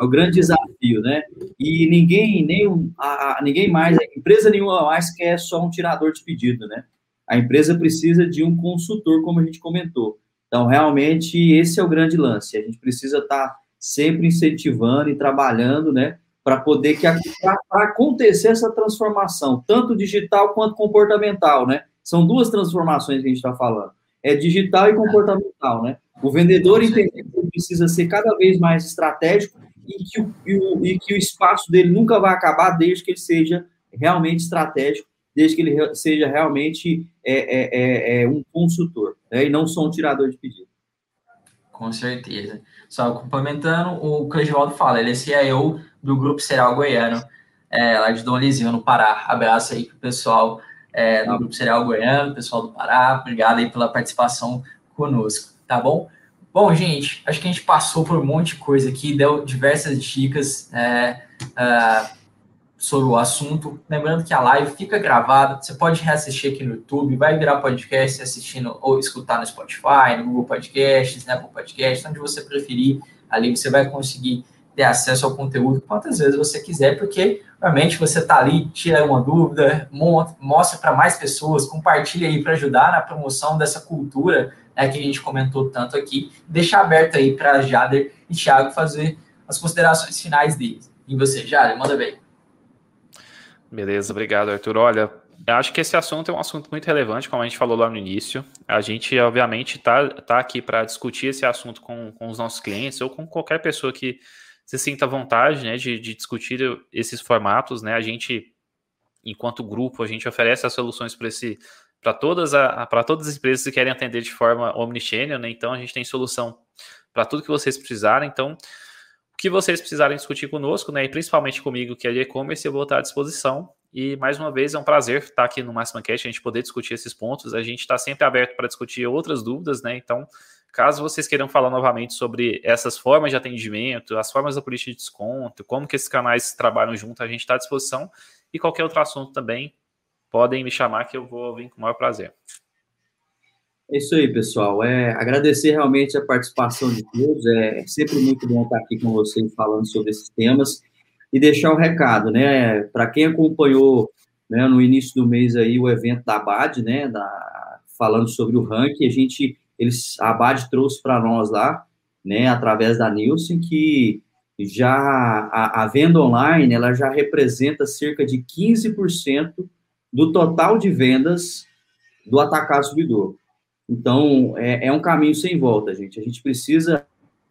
é o grande desafio, né? E ninguém, nem a, a, ninguém mais, a empresa nenhuma mais quer só um tirador de pedido, né? A empresa precisa de um consultor, como a gente comentou. Então, realmente, esse é o grande lance. A gente precisa estar sempre incentivando e trabalhando, né, para poder que para acontecer essa transformação, tanto digital quanto comportamental, né? São duas transformações que a gente está falando. É digital e comportamental, né? O vendedor entender que precisa ser cada vez mais estratégico e que o, e o, e que o espaço dele nunca vai acabar desde que ele seja realmente estratégico, desde que ele seja realmente é, é, é, é um consultor, né? e não só um tirador de pedido. Com certeza. Só complementando, o Clegivaldo fala, ele é CIO do Grupo Cereal Goiano, é, lá de Dom Lizinho, no Pará. Abraço aí pro pessoal é, do Grupo Cereal Goiano, pessoal do Pará. Obrigado aí pela participação conosco, tá bom? Bom, gente, acho que a gente passou por um monte de coisa aqui, deu diversas dicas. É, uh, sobre o assunto. Lembrando que a live fica gravada, você pode reassistir aqui no YouTube, vai virar podcast assistindo ou escutar no Spotify, no Google Podcasts, né, Apple Podcasts, onde você preferir. Ali você vai conseguir ter acesso ao conteúdo quantas vezes você quiser, porque realmente você está ali, tira uma dúvida, mostra para mais pessoas, compartilha aí para ajudar na promoção dessa cultura né, que a gente comentou tanto aqui. Deixa aberto aí para Jader e Thiago fazer as considerações finais deles. E você, Jader, manda bem. Beleza, obrigado, Arthur. Olha, eu acho que esse assunto é um assunto muito relevante, como a gente falou lá no início. A gente, obviamente, está tá aqui para discutir esse assunto com, com os nossos clientes ou com qualquer pessoa que se sinta à vontade né, de, de discutir esses formatos. Né? A gente, enquanto grupo, a gente oferece as soluções para esse para todas, para todas as empresas que querem atender de forma omnichannel, né? Então a gente tem solução para tudo que vocês precisarem. Então, que vocês precisarem discutir conosco, né, e principalmente comigo, que é de e-commerce, eu vou estar à disposição. E mais uma vez é um prazer estar aqui no Máxima Cash, a gente poder discutir esses pontos. A gente está sempre aberto para discutir outras dúvidas, né? Então, caso vocês queiram falar novamente sobre essas formas de atendimento, as formas da política de desconto, como que esses canais trabalham junto, a gente está à disposição. E qualquer outro assunto também, podem me chamar que eu vou vir com o maior prazer. É isso aí, pessoal. É, agradecer realmente a participação de todos. É, é sempre muito bom estar aqui com vocês falando sobre esses temas e deixar o um recado, né? Para quem acompanhou né, no início do mês aí o evento da ABAD, né? Da, falando sobre o ranking, a gente, eles, a ABAD trouxe para nós lá, né? Através da Nielsen, que já a, a venda online ela já representa cerca de 15% do total de vendas do atacado subidor. Então, é, é um caminho sem volta, gente. A gente precisa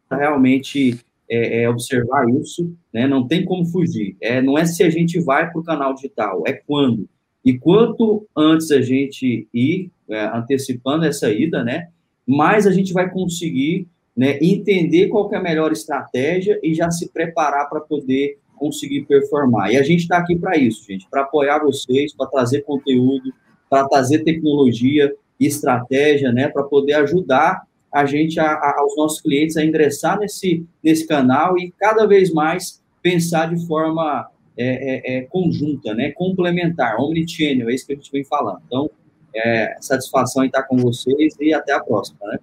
realmente é, é, observar isso, né? Não tem como fugir. É, não é se a gente vai para o canal digital, é quando. E quanto antes a gente ir é, antecipando essa ida, né? Mais a gente vai conseguir né, entender qual é a melhor estratégia e já se preparar para poder conseguir performar. E a gente está aqui para isso, gente, para apoiar vocês, para trazer conteúdo, para trazer tecnologia, estratégia, né, para poder ajudar a gente, a, a, aos nossos clientes, a ingressar nesse, nesse canal e cada vez mais pensar de forma é, é, é, conjunta, né, complementar, omnichannel, é isso que a gente vem falando. Então, é, satisfação em estar com vocês e até a próxima, né?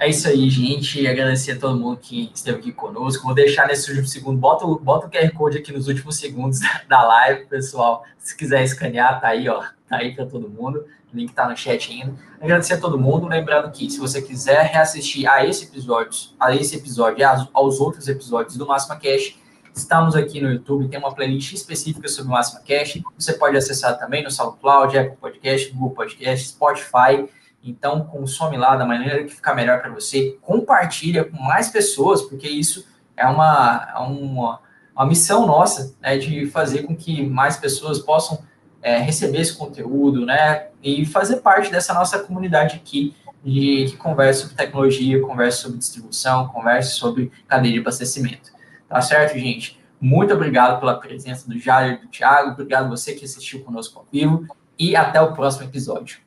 É isso aí, gente. Agradecer a todo mundo que esteve aqui conosco. Vou deixar nesse último segundo. Bota, bota o QR Code aqui nos últimos segundos da live, pessoal. Se quiser escanear, tá aí, ó. Tá aí para todo mundo. O link tá no chat ainda. Agradecer a todo mundo. Lembrando que se você quiser reassistir a esse episódio, a esse episódio e aos outros episódios do Máxima Cash, estamos aqui no YouTube. Tem uma playlist específica sobre o Máxima Cash. Você pode acessar também no SoundCloud, Apple Podcast, Google Podcast, Spotify então, consome lá da maneira que ficar melhor para você. Compartilha com mais pessoas, porque isso é uma, é uma, uma missão nossa, né, de fazer com que mais pessoas possam é, receber esse conteúdo, né, e fazer parte dessa nossa comunidade aqui, de, que conversa sobre tecnologia, conversa sobre distribuição, conversa sobre cadeia de abastecimento. Tá certo, gente? Muito obrigado pela presença do Jair e do Thiago, obrigado você que assistiu conosco ao vivo, e até o próximo episódio.